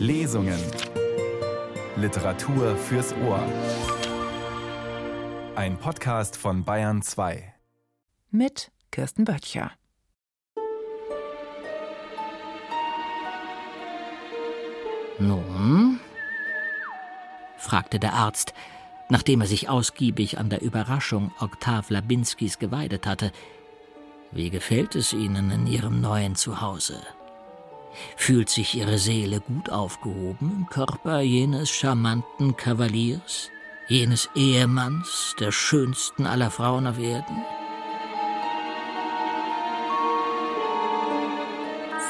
Lesungen. Literatur fürs Ohr. Ein Podcast von Bayern 2. Mit Kirsten Böttcher. Nun? fragte der Arzt, nachdem er sich ausgiebig an der Überraschung Oktav Labinskis geweidet hatte. Wie gefällt es Ihnen in Ihrem neuen Zuhause? Fühlt sich Ihre Seele gut aufgehoben im Körper jenes charmanten Kavaliers, jenes Ehemanns, der schönsten aller Frauen auf Erden?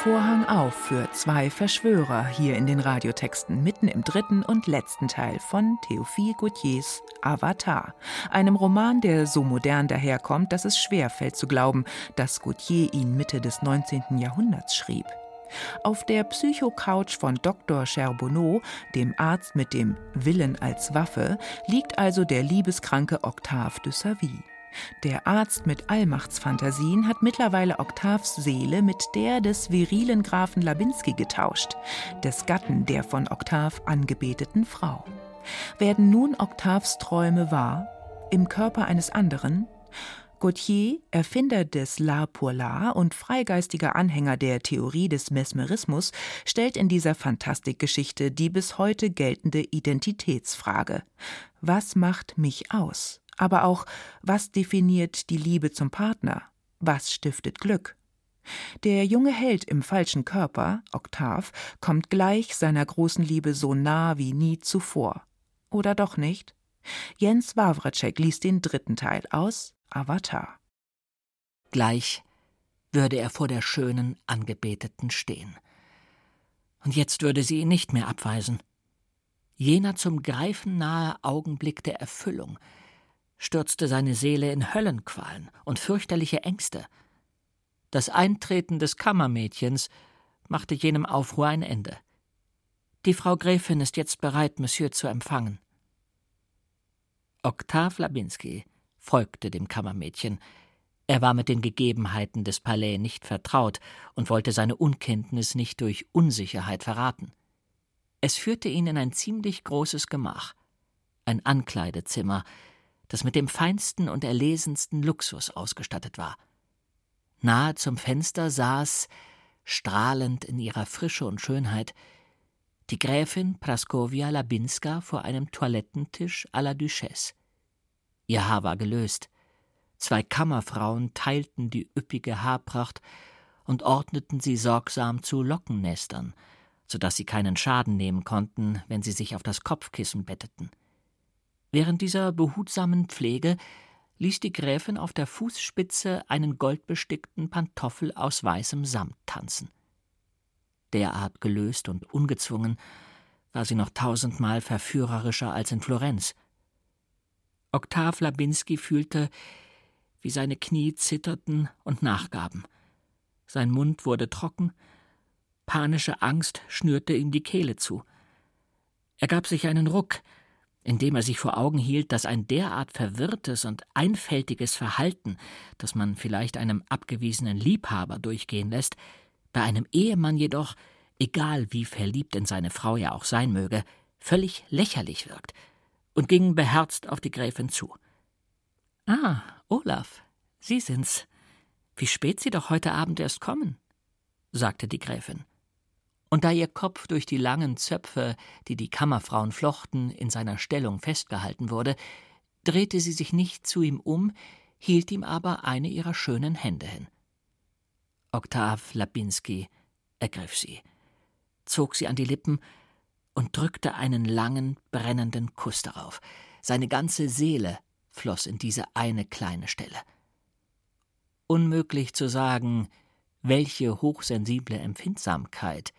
Vorhang auf für zwei Verschwörer hier in den Radiotexten mitten im dritten und letzten Teil von Théophile Gautiers Avatar, einem Roman, der so modern daherkommt, dass es schwer fällt zu glauben, dass Gautier ihn Mitte des 19. Jahrhunderts schrieb. Auf der Psychocouch von Dr. Charbonneau, dem Arzt mit dem Willen als Waffe, liegt also der liebeskranke Octave de Savy. Der Arzt mit Allmachtsfantasien hat mittlerweile Octaves Seele mit der des virilen Grafen Labinski getauscht, des Gatten der von Octave angebeteten Frau. Werden nun Octaves Träume wahr, im Körper eines anderen? Gautier, Erfinder des La pour La und freigeistiger Anhänger der Theorie des Mesmerismus, stellt in dieser Fantastikgeschichte die bis heute geltende Identitätsfrage. Was macht mich aus? aber auch, was definiert die Liebe zum Partner? Was stiftet Glück? Der junge Held im falschen Körper, Oktav, kommt gleich seiner großen Liebe so nah wie nie zuvor. Oder doch nicht? Jens Wawracek liest den dritten Teil aus Avatar. Gleich würde er vor der schönen Angebeteten stehen. Und jetzt würde sie ihn nicht mehr abweisen. Jener zum Greifen nahe Augenblick der Erfüllung, stürzte seine Seele in Höllenqualen und fürchterliche Ängste. Das Eintreten des Kammermädchens machte jenem Aufruhr ein Ende. Die Frau Gräfin ist jetzt bereit, Monsieur zu empfangen. Oktav Labinski folgte dem Kammermädchen. Er war mit den Gegebenheiten des Palais nicht vertraut und wollte seine Unkenntnis nicht durch Unsicherheit verraten. Es führte ihn in ein ziemlich großes Gemach, ein Ankleidezimmer, das mit dem feinsten und erlesensten Luxus ausgestattet war. Nahe zum Fenster saß, strahlend in ihrer Frische und Schönheit, die Gräfin Praskovia Labinska vor einem Toilettentisch à la Duchesse. Ihr Haar war gelöst. Zwei Kammerfrauen teilten die üppige Haarpracht und ordneten sie sorgsam zu Lockennestern, so dass sie keinen Schaden nehmen konnten, wenn sie sich auf das Kopfkissen betteten. Während dieser behutsamen Pflege ließ die Gräfin auf der Fußspitze einen goldbestickten Pantoffel aus weißem Samt tanzen. Derart gelöst und ungezwungen war sie noch tausendmal verführerischer als in Florenz. Oktav Labinski fühlte, wie seine Knie zitterten und nachgaben. Sein Mund wurde trocken, panische Angst schnürte ihm die Kehle zu. Er gab sich einen Ruck, indem er sich vor Augen hielt, dass ein derart verwirrtes und einfältiges Verhalten, das man vielleicht einem abgewiesenen Liebhaber durchgehen lässt, bei einem Ehemann jedoch, egal wie verliebt in seine Frau er auch sein möge, völlig lächerlich wirkt, und ging beherzt auf die Gräfin zu. Ah, Olaf, Sie sind's. Wie spät Sie doch heute Abend erst kommen, sagte die Gräfin und da ihr Kopf durch die langen Zöpfe, die die Kammerfrauen flochten, in seiner Stellung festgehalten wurde, drehte sie sich nicht zu ihm um, hielt ihm aber eine ihrer schönen Hände hin. Oktav Labinski ergriff sie, zog sie an die Lippen und drückte einen langen, brennenden Kuss darauf. Seine ganze Seele floss in diese eine kleine Stelle. Unmöglich zu sagen, welche hochsensible Empfindsamkeit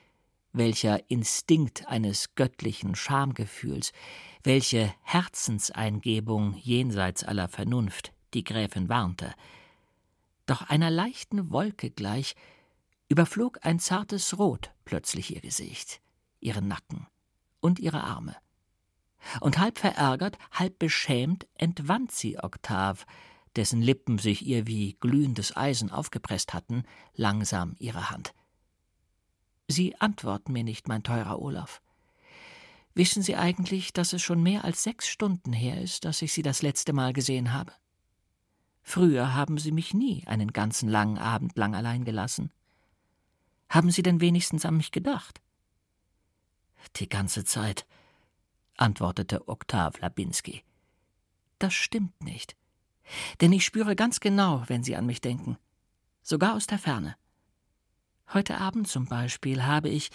welcher Instinkt eines göttlichen Schamgefühls, welche Herzenseingebung jenseits aller Vernunft die Gräfin warnte. Doch einer leichten Wolke gleich überflog ein zartes Rot plötzlich ihr Gesicht, ihren Nacken und ihre Arme. Und halb verärgert, halb beschämt entwand sie Oktav, dessen Lippen sich ihr wie glühendes Eisen aufgepresst hatten, langsam ihre Hand. Sie antworten mir nicht, mein teurer Olaf. Wissen Sie eigentlich, dass es schon mehr als sechs Stunden her ist, dass ich Sie das letzte Mal gesehen habe? Früher haben Sie mich nie einen ganzen langen Abend lang allein gelassen. Haben Sie denn wenigstens an mich gedacht? Die ganze Zeit, antwortete Oktav Labinski. Das stimmt nicht. Denn ich spüre ganz genau, wenn Sie an mich denken. Sogar aus der Ferne. Heute Abend zum Beispiel habe ich,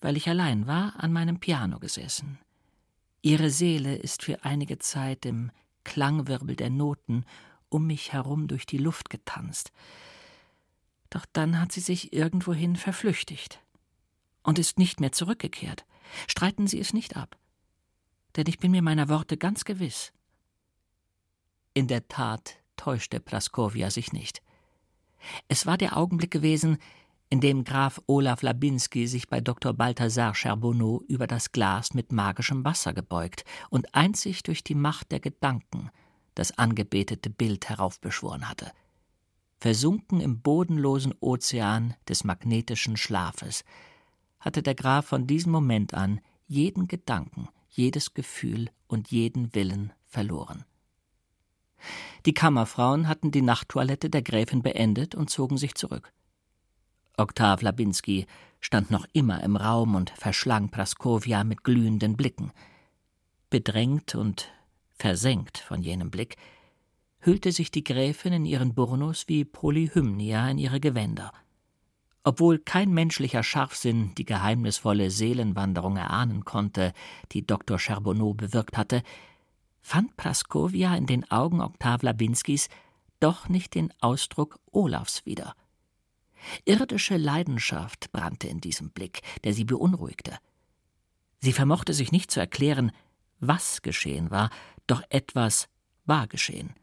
weil ich allein war, an meinem Piano gesessen. Ihre Seele ist für einige Zeit im Klangwirbel der Noten um mich herum durch die Luft getanzt. Doch dann hat sie sich irgendwohin verflüchtigt und ist nicht mehr zurückgekehrt. Streiten Sie es nicht ab. Denn ich bin mir meiner Worte ganz gewiss. In der Tat täuschte Praskowia sich nicht. Es war der Augenblick gewesen, in dem Graf Olaf Labinski sich bei Dr. Balthasar Charbonneau über das Glas mit magischem Wasser gebeugt und einzig durch die Macht der Gedanken das angebetete Bild heraufbeschworen hatte. Versunken im bodenlosen Ozean des magnetischen Schlafes, hatte der Graf von diesem Moment an jeden Gedanken, jedes Gefühl und jeden Willen verloren. Die Kammerfrauen hatten die Nachttoilette der Gräfin beendet und zogen sich zurück. Oktav Labinski stand noch immer im Raum und verschlang Praskowia mit glühenden Blicken. Bedrängt und versenkt von jenem Blick, hüllte sich die Gräfin in ihren Burnus wie Polyhymnia in ihre Gewänder. Obwohl kein menschlicher Scharfsinn die geheimnisvolle Seelenwanderung erahnen konnte, die Dr. Charbonneau bewirkt hatte, fand Praskowia in den Augen Oktav Labinskis doch nicht den Ausdruck Olafs wieder. Irdische Leidenschaft brannte in diesem Blick, der sie beunruhigte. Sie vermochte sich nicht zu erklären, was geschehen war, doch etwas war geschehen.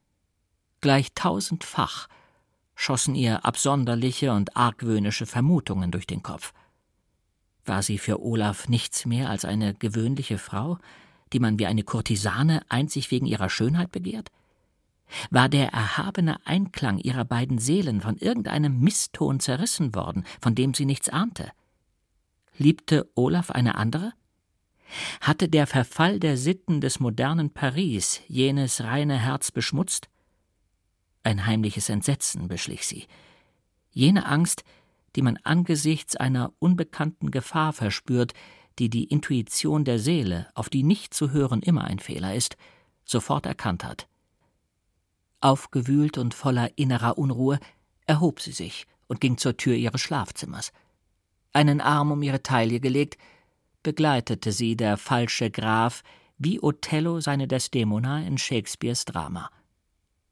Gleich tausendfach schossen ihr absonderliche und argwöhnische Vermutungen durch den Kopf. War sie für Olaf nichts mehr als eine gewöhnliche Frau, die man wie eine Kurtisane einzig wegen ihrer Schönheit begehrt? War der erhabene Einklang ihrer beiden Seelen von irgendeinem Misston zerrissen worden, von dem sie nichts ahnte? Liebte Olaf eine andere? Hatte der Verfall der Sitten des modernen Paris jenes reine Herz beschmutzt? Ein heimliches Entsetzen beschlich sie. Jene Angst, die man angesichts einer unbekannten Gefahr verspürt, die die Intuition der Seele, auf die nicht zu hören immer ein Fehler ist, sofort erkannt hat. Aufgewühlt und voller innerer Unruhe erhob sie sich und ging zur Tür ihres Schlafzimmers. Einen Arm um ihre Taille gelegt, begleitete sie der falsche Graf wie Othello seine Desdemona in Shakespeares Drama.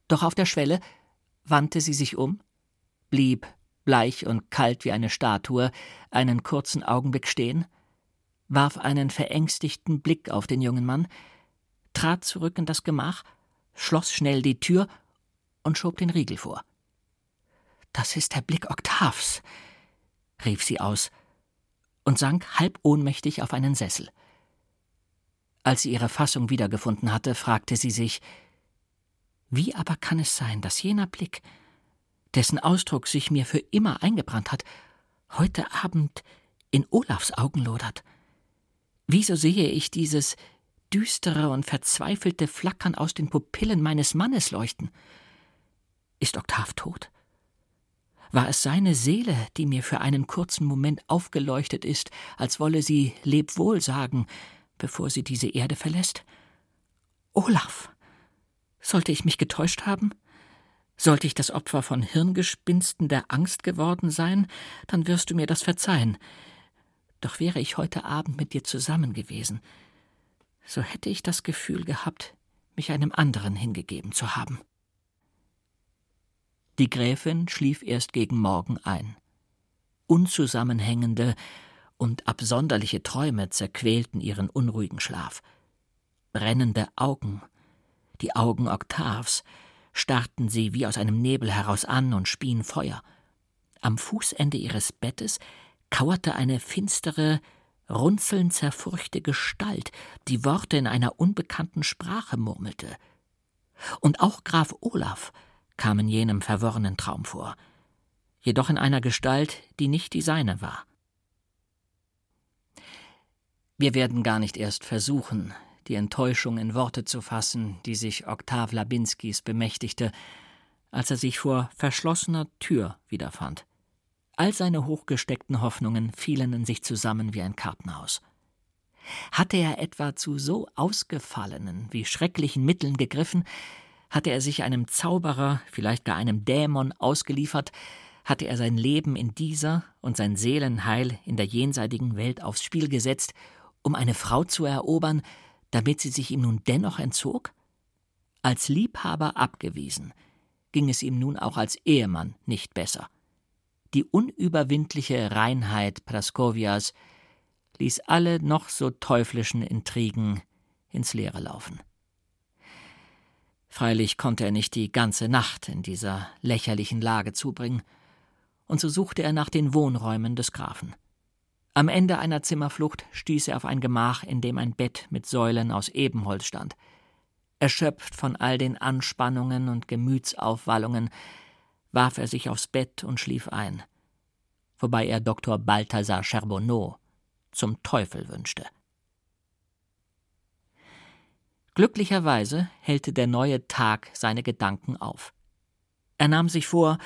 Doch auf der Schwelle wandte sie sich um, blieb bleich und kalt wie eine Statue, einen kurzen Augenblick stehen, warf einen verängstigten Blick auf den jungen Mann, trat zurück in das Gemach, schloss schnell die Tür und schob den Riegel vor. Das ist der Blick Oktavs, rief sie aus und sank halb ohnmächtig auf einen Sessel. Als sie ihre Fassung wiedergefunden hatte, fragte sie sich, wie aber kann es sein, dass jener Blick, dessen Ausdruck sich mir für immer eingebrannt hat, heute Abend in Olafs Augen lodert? Wieso sehe ich dieses düstere und verzweifelte Flackern aus den Pupillen meines Mannes leuchten? Ist Oktav tot? War es seine Seele, die mir für einen kurzen Moment aufgeleuchtet ist, als wolle sie Lebwohl sagen, bevor sie diese Erde verlässt? Olaf! Sollte ich mich getäuscht haben? Sollte ich das Opfer von Hirngespinsten der Angst geworden sein, dann wirst du mir das verzeihen. Doch wäre ich heute Abend mit dir zusammen gewesen, so hätte ich das Gefühl gehabt, mich einem anderen hingegeben zu haben. Die Gräfin schlief erst gegen Morgen ein. Unzusammenhängende und absonderliche Träume zerquälten ihren unruhigen Schlaf. Brennende Augen, die Augen Oktavs, starrten sie wie aus einem Nebel heraus an und spien Feuer. Am Fußende ihres Bettes kauerte eine finstere, runzelnd zerfurchte Gestalt, die Worte in einer unbekannten Sprache murmelte. Und auch Graf Olaf kam in jenem verworrenen Traum vor, jedoch in einer Gestalt, die nicht die seine war. Wir werden gar nicht erst versuchen, die Enttäuschung in Worte zu fassen, die sich Oktav Labinskis bemächtigte, als er sich vor verschlossener Tür wiederfand. All seine hochgesteckten Hoffnungen fielen in sich zusammen wie ein Kartenhaus. Hatte er etwa zu so ausgefallenen wie schrecklichen Mitteln gegriffen, hatte er sich einem Zauberer, vielleicht gar einem Dämon ausgeliefert, hatte er sein Leben in dieser und sein Seelenheil in der jenseitigen Welt aufs Spiel gesetzt, um eine Frau zu erobern, damit sie sich ihm nun dennoch entzog? Als Liebhaber abgewiesen, ging es ihm nun auch als Ehemann nicht besser. Die unüberwindliche Reinheit Praskovias ließ alle noch so teuflischen Intrigen ins Leere laufen. Freilich konnte er nicht die ganze Nacht in dieser lächerlichen Lage zubringen, und so suchte er nach den Wohnräumen des Grafen. Am Ende einer Zimmerflucht stieß er auf ein Gemach, in dem ein Bett mit Säulen aus Ebenholz stand. Erschöpft von all den Anspannungen und Gemütsaufwallungen, warf er sich aufs Bett und schlief ein, wobei er Dr. Balthasar Charbonneau zum Teufel wünschte. Glücklicherweise hellte der neue Tag seine Gedanken auf. Er nahm sich vor,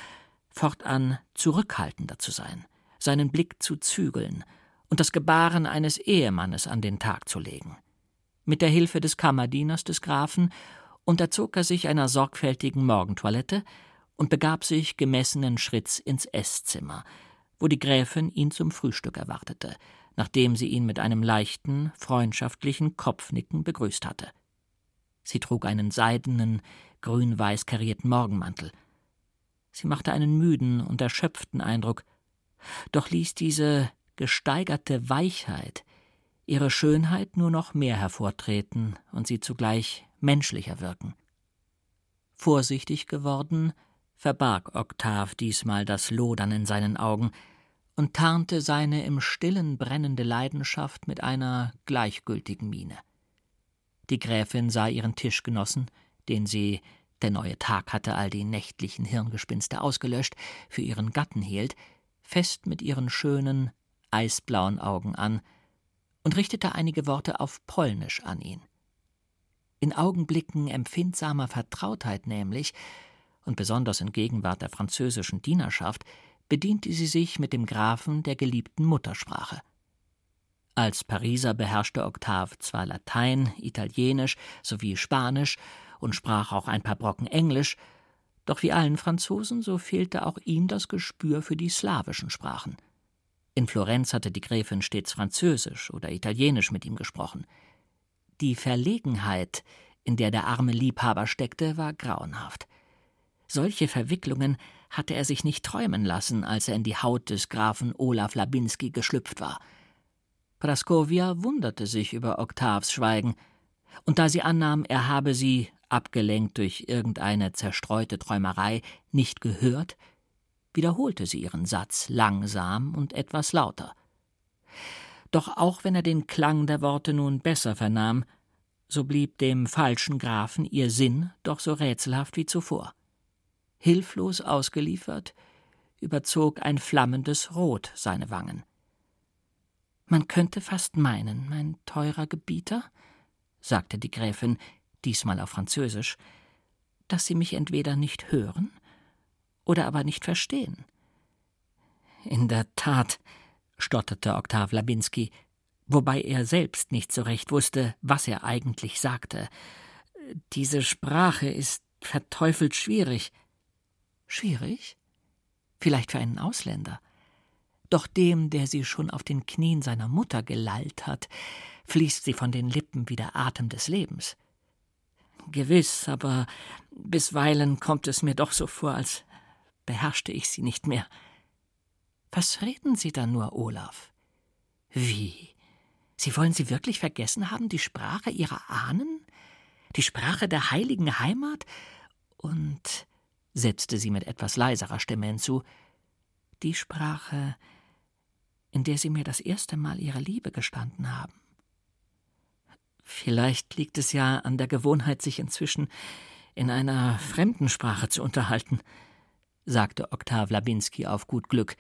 fortan zurückhaltender zu sein, seinen Blick zu zügeln und das Gebaren eines Ehemannes an den Tag zu legen. Mit der Hilfe des Kammerdieners des Grafen unterzog er sich einer sorgfältigen Morgentoilette und begab sich gemessenen Schritts ins Esszimmer, wo die Gräfin ihn zum Frühstück erwartete, nachdem sie ihn mit einem leichten, freundschaftlichen Kopfnicken begrüßt hatte. Sie trug einen seidenen, grün-weiß karierten Morgenmantel. Sie machte einen müden und erschöpften Eindruck, doch ließ diese gesteigerte Weichheit ihre Schönheit nur noch mehr hervortreten und sie zugleich menschlicher wirken. Vorsichtig geworden, verbarg Oktav diesmal das Lodern in seinen Augen und tarnte seine im stillen brennende Leidenschaft mit einer gleichgültigen Miene. Die Gräfin sah ihren Tischgenossen, den sie, der neue Tag hatte all die nächtlichen Hirngespinste ausgelöscht, für ihren Gatten hielt, fest mit ihren schönen, eisblauen Augen an und richtete einige Worte auf Polnisch an ihn. In Augenblicken empfindsamer Vertrautheit nämlich, und besonders in Gegenwart der französischen Dienerschaft, bediente sie sich mit dem Grafen der geliebten Muttersprache. Als Pariser beherrschte Octave zwar Latein, Italienisch sowie Spanisch und sprach auch ein paar Brocken Englisch, doch wie allen Franzosen, so fehlte auch ihm das Gespür für die slawischen Sprachen. In Florenz hatte die Gräfin stets Französisch oder Italienisch mit ihm gesprochen. Die Verlegenheit, in der der arme Liebhaber steckte, war grauenhaft. Solche Verwicklungen hatte er sich nicht träumen lassen, als er in die Haut des Grafen Olaf Labinski geschlüpft war. Praskovia wunderte sich über Oktavs Schweigen, und da sie annahm, er habe sie, abgelenkt durch irgendeine zerstreute Träumerei, nicht gehört, wiederholte sie ihren Satz langsam und etwas lauter. Doch auch wenn er den Klang der Worte nun besser vernahm, so blieb dem falschen Grafen ihr Sinn doch so rätselhaft wie zuvor. Hilflos ausgeliefert, überzog ein flammendes Rot seine Wangen. Man könnte fast meinen, mein teurer Gebieter, sagte die Gräfin, diesmal auf Französisch, dass Sie mich entweder nicht hören oder aber nicht verstehen. In der Tat, stotterte Oktav Labinski, wobei er selbst nicht so recht wusste, was er eigentlich sagte. Diese Sprache ist verteufelt schwierig. Schwierig? Vielleicht für einen Ausländer. Doch dem, der sie schon auf den Knien seiner Mutter gelallt hat, fließt sie von den Lippen wie der Atem des Lebens. Gewiss, aber bisweilen kommt es mir doch so vor, als beherrschte ich sie nicht mehr. Was reden Sie da nur, Olaf? Wie? Sie wollen sie wirklich vergessen haben, die Sprache Ihrer Ahnen? Die Sprache der heiligen Heimat? Und, setzte sie mit etwas leiserer Stimme hinzu, die Sprache, in der Sie mir das erste Mal Ihre Liebe gestanden haben. Vielleicht liegt es ja an der Gewohnheit, sich inzwischen in einer fremden Sprache zu unterhalten, sagte Oktav Labinski auf gut Glück,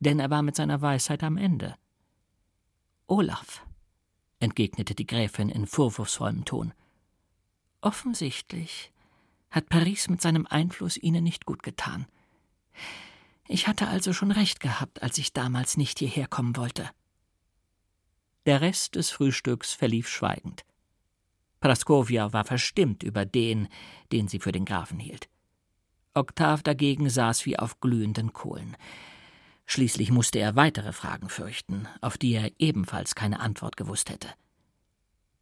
denn er war mit seiner Weisheit am Ende. Olaf, entgegnete die Gräfin in vorwurfsvollem Ton. Offensichtlich hat Paris mit seinem Einfluss Ihnen nicht gut getan. Ich hatte also schon recht gehabt, als ich damals nicht hierher kommen wollte. Der Rest des Frühstücks verlief schweigend. Praskovia war verstimmt über den, den sie für den Grafen hielt. Oktav dagegen saß wie auf glühenden Kohlen. Schließlich musste er weitere Fragen fürchten, auf die er ebenfalls keine Antwort gewusst hätte.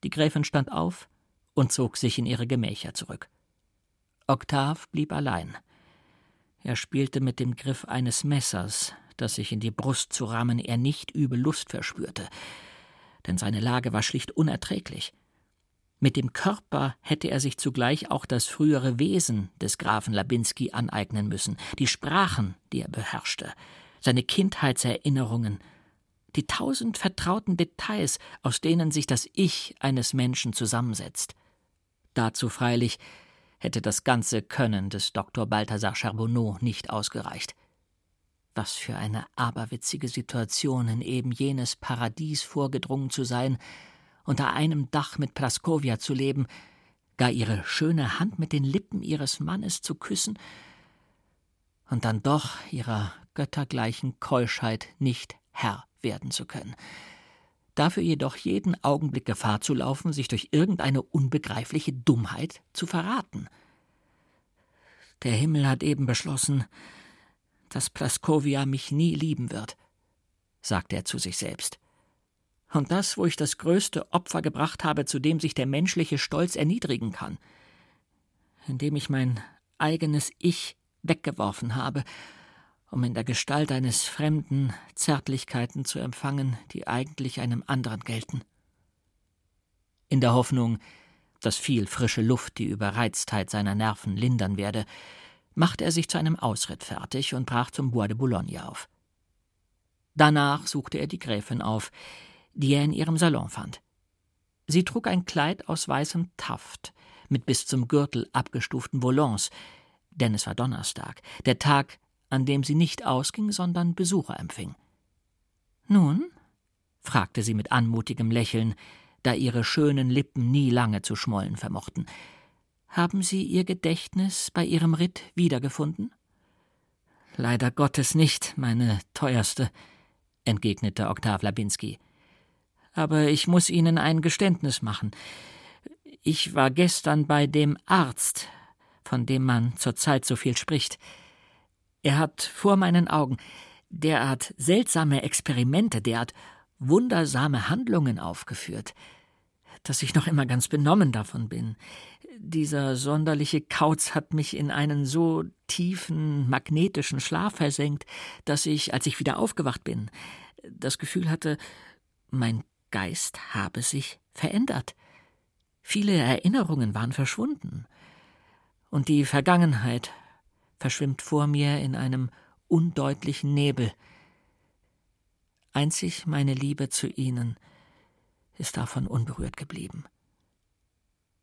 Die Gräfin stand auf und zog sich in ihre Gemächer zurück. Oktav blieb allein. Er spielte mit dem Griff eines Messers, das sich in die Brust zu rammen er nicht übel Lust verspürte, denn seine Lage war schlicht unerträglich. Mit dem Körper hätte er sich zugleich auch das frühere Wesen des Grafen Labinski aneignen müssen, die Sprachen, die er beherrschte, seine Kindheitserinnerungen, die tausend vertrauten Details, aus denen sich das Ich eines Menschen zusammensetzt. Dazu freilich hätte das ganze Können des Dr. Balthasar Charbonneau nicht ausgereicht. Was für eine aberwitzige Situation, in eben jenes Paradies vorgedrungen zu sein, unter einem Dach mit Praskovia zu leben, gar ihre schöne Hand mit den Lippen ihres Mannes zu küssen und dann doch ihrer göttergleichen Keuschheit nicht Herr werden zu können dafür jedoch jeden Augenblick Gefahr zu laufen, sich durch irgendeine unbegreifliche Dummheit zu verraten. Der Himmel hat eben beschlossen, dass Praskovia mich nie lieben wird, sagte er zu sich selbst. Und das, wo ich das größte Opfer gebracht habe, zu dem sich der menschliche Stolz erniedrigen kann, indem ich mein eigenes Ich weggeworfen habe um in der Gestalt eines Fremden Zärtlichkeiten zu empfangen, die eigentlich einem anderen gelten. In der Hoffnung, dass viel frische Luft die Überreiztheit seiner Nerven lindern werde, machte er sich zu einem Ausritt fertig und brach zum Bois de Boulogne auf. Danach suchte er die Gräfin auf, die er in ihrem Salon fand. Sie trug ein Kleid aus weißem Taft, mit bis zum Gürtel abgestuften Volants, denn es war Donnerstag, der Tag, an dem sie nicht ausging, sondern Besucher empfing. Nun? fragte sie mit anmutigem Lächeln, da ihre schönen Lippen nie lange zu schmollen vermochten. Haben Sie Ihr Gedächtnis bei Ihrem Ritt wiedergefunden? Leider Gottes nicht, meine teuerste, entgegnete Oktav Labinski. Aber ich muss Ihnen ein Geständnis machen. Ich war gestern bei dem Arzt, von dem man zurzeit so viel spricht. Er hat vor meinen Augen derart seltsame Experimente, derart wundersame Handlungen aufgeführt, dass ich noch immer ganz benommen davon bin. Dieser sonderliche Kauz hat mich in einen so tiefen, magnetischen Schlaf versenkt, dass ich, als ich wieder aufgewacht bin, das Gefühl hatte, mein Geist habe sich verändert. Viele Erinnerungen waren verschwunden. Und die Vergangenheit verschwimmt vor mir in einem undeutlichen Nebel. Einzig meine Liebe zu Ihnen ist davon unberührt geblieben.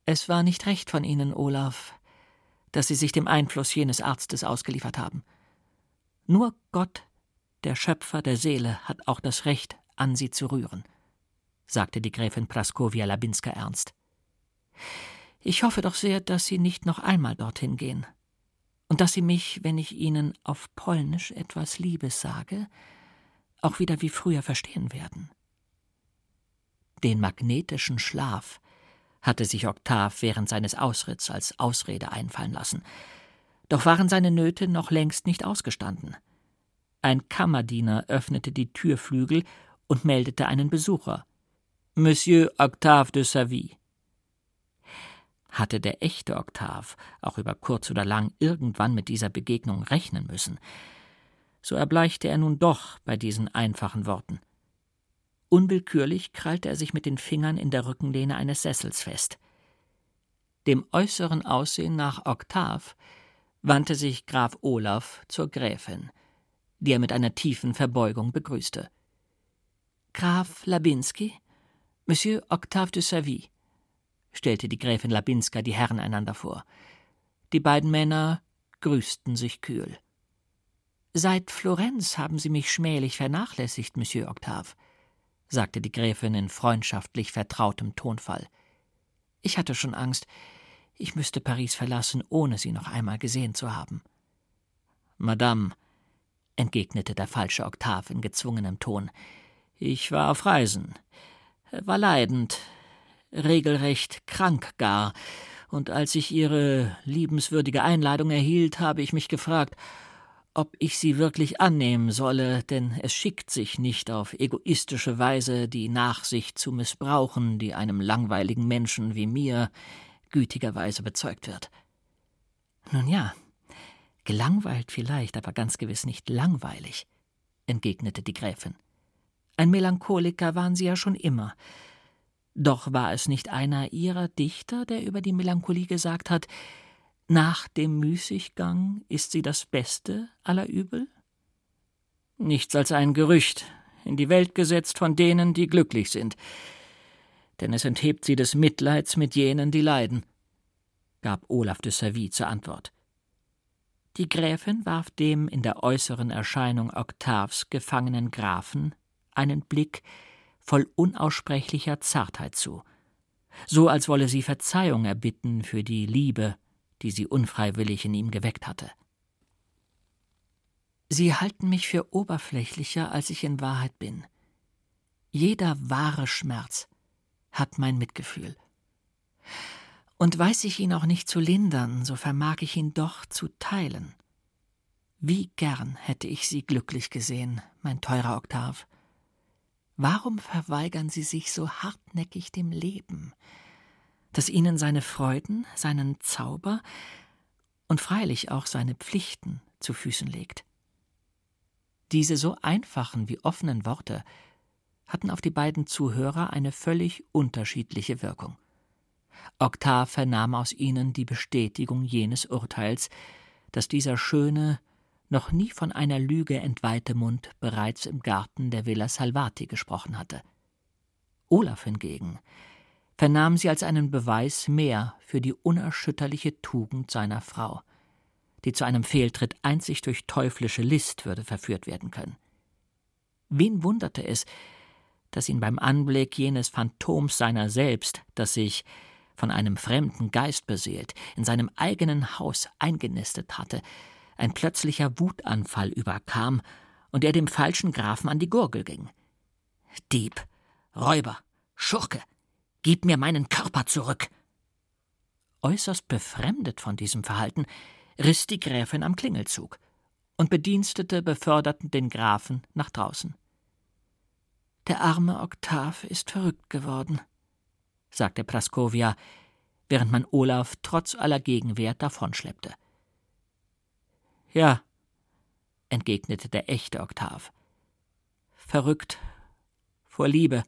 Es war nicht recht von Ihnen, Olaf, dass Sie sich dem Einfluss jenes Arztes ausgeliefert haben. Nur Gott, der Schöpfer der Seele, hat auch das Recht, an Sie zu rühren, sagte die Gräfin Praskowia Labinska ernst. Ich hoffe doch sehr, dass Sie nicht noch einmal dorthin gehen und dass Sie mich, wenn ich Ihnen auf Polnisch etwas Liebes sage, auch wieder wie früher verstehen werden. Den magnetischen Schlaf hatte sich Oktav während seines Ausritts als Ausrede einfallen lassen. Doch waren seine Nöte noch längst nicht ausgestanden. Ein Kammerdiener öffnete die Türflügel und meldete einen Besucher. Monsieur Octave de Savy hatte der echte Oktav auch über kurz oder lang irgendwann mit dieser Begegnung rechnen müssen. So erbleichte er nun doch bei diesen einfachen Worten. Unwillkürlich krallte er sich mit den Fingern in der Rückenlehne eines Sessels fest. Dem äußeren Aussehen nach Oktav wandte sich Graf Olaf zur Gräfin, die er mit einer tiefen Verbeugung begrüßte. Graf Labinski, Monsieur Octave de Savy, stellte die Gräfin Labinska die Herren einander vor. Die beiden Männer grüßten sich kühl. Seit Florenz haben Sie mich schmählich vernachlässigt, Monsieur Octave, sagte die Gräfin in freundschaftlich vertrautem Tonfall. Ich hatte schon Angst, ich müsste Paris verlassen, ohne sie noch einmal gesehen zu haben. Madame, entgegnete der falsche Oktav in gezwungenem Ton, ich war auf Reisen, war leidend, regelrecht krank gar, und als ich Ihre liebenswürdige Einladung erhielt, habe ich mich gefragt, ob ich sie wirklich annehmen solle, denn es schickt sich nicht auf egoistische Weise die Nachsicht zu missbrauchen, die einem langweiligen Menschen wie mir gütigerweise bezeugt wird. Nun ja, gelangweilt vielleicht, aber ganz gewiss nicht langweilig, entgegnete die Gräfin. Ein Melancholiker waren Sie ja schon immer. Doch war es nicht einer Ihrer Dichter, der über die Melancholie gesagt hat, nach dem Müßiggang ist sie das Beste aller Übel? Nichts als ein Gerücht, in die Welt gesetzt von denen, die glücklich sind. Denn es enthebt sie des Mitleids mit jenen, die leiden, gab Olaf de Savy zur Antwort. Die Gräfin warf dem in der äußeren Erscheinung Octaves gefangenen Grafen einen Blick voll unaussprechlicher Zartheit zu, so als wolle sie Verzeihung erbitten für die Liebe, die sie unfreiwillig in ihm geweckt hatte. Sie halten mich für oberflächlicher, als ich in Wahrheit bin. Jeder wahre Schmerz hat mein Mitgefühl. Und weiß ich ihn auch nicht zu lindern, so vermag ich ihn doch zu teilen. Wie gern hätte ich Sie glücklich gesehen, mein teurer Oktav. Warum verweigern Sie sich so hartnäckig dem Leben? das ihnen seine Freuden, seinen Zauber und freilich auch seine Pflichten zu Füßen legt. Diese so einfachen wie offenen Worte hatten auf die beiden Zuhörer eine völlig unterschiedliche Wirkung. Octave vernahm aus ihnen die Bestätigung jenes Urteils, das dieser schöne, noch nie von einer Lüge entweihte Mund bereits im Garten der Villa Salvati gesprochen hatte. Olaf hingegen vernahm sie als einen Beweis mehr für die unerschütterliche Tugend seiner Frau, die zu einem Fehltritt einzig durch teuflische List würde verführt werden können. Wen wunderte es, dass ihn beim Anblick jenes Phantoms seiner selbst, das sich von einem fremden Geist beseelt, in seinem eigenen Haus eingenistet hatte, ein plötzlicher Wutanfall überkam und er dem falschen Grafen an die Gurgel ging. Dieb, Räuber, Schurke, Gib mir meinen Körper zurück. Äußerst befremdet von diesem Verhalten riss die Gräfin am Klingelzug, und Bedienstete beförderten den Grafen nach draußen. Der arme Oktav ist verrückt geworden, sagte Praskovia, während man Olaf trotz aller Gegenwehr davonschleppte. Ja, entgegnete der echte Oktav. Verrückt vor Liebe.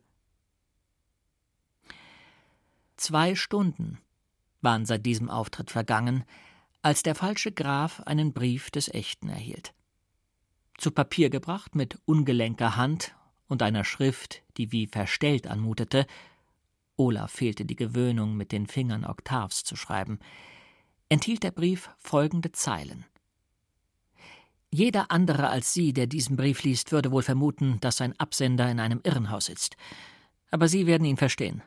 Zwei Stunden waren seit diesem Auftritt vergangen, als der falsche Graf einen Brief des Echten erhielt. Zu Papier gebracht mit ungelenker Hand und einer Schrift, die wie verstellt anmutete, Olaf fehlte die Gewöhnung, mit den Fingern Oktavs zu schreiben, enthielt der Brief folgende Zeilen. Jeder andere als Sie, der diesen Brief liest, würde wohl vermuten, dass sein Absender in einem Irrenhaus sitzt. Aber Sie werden ihn verstehen.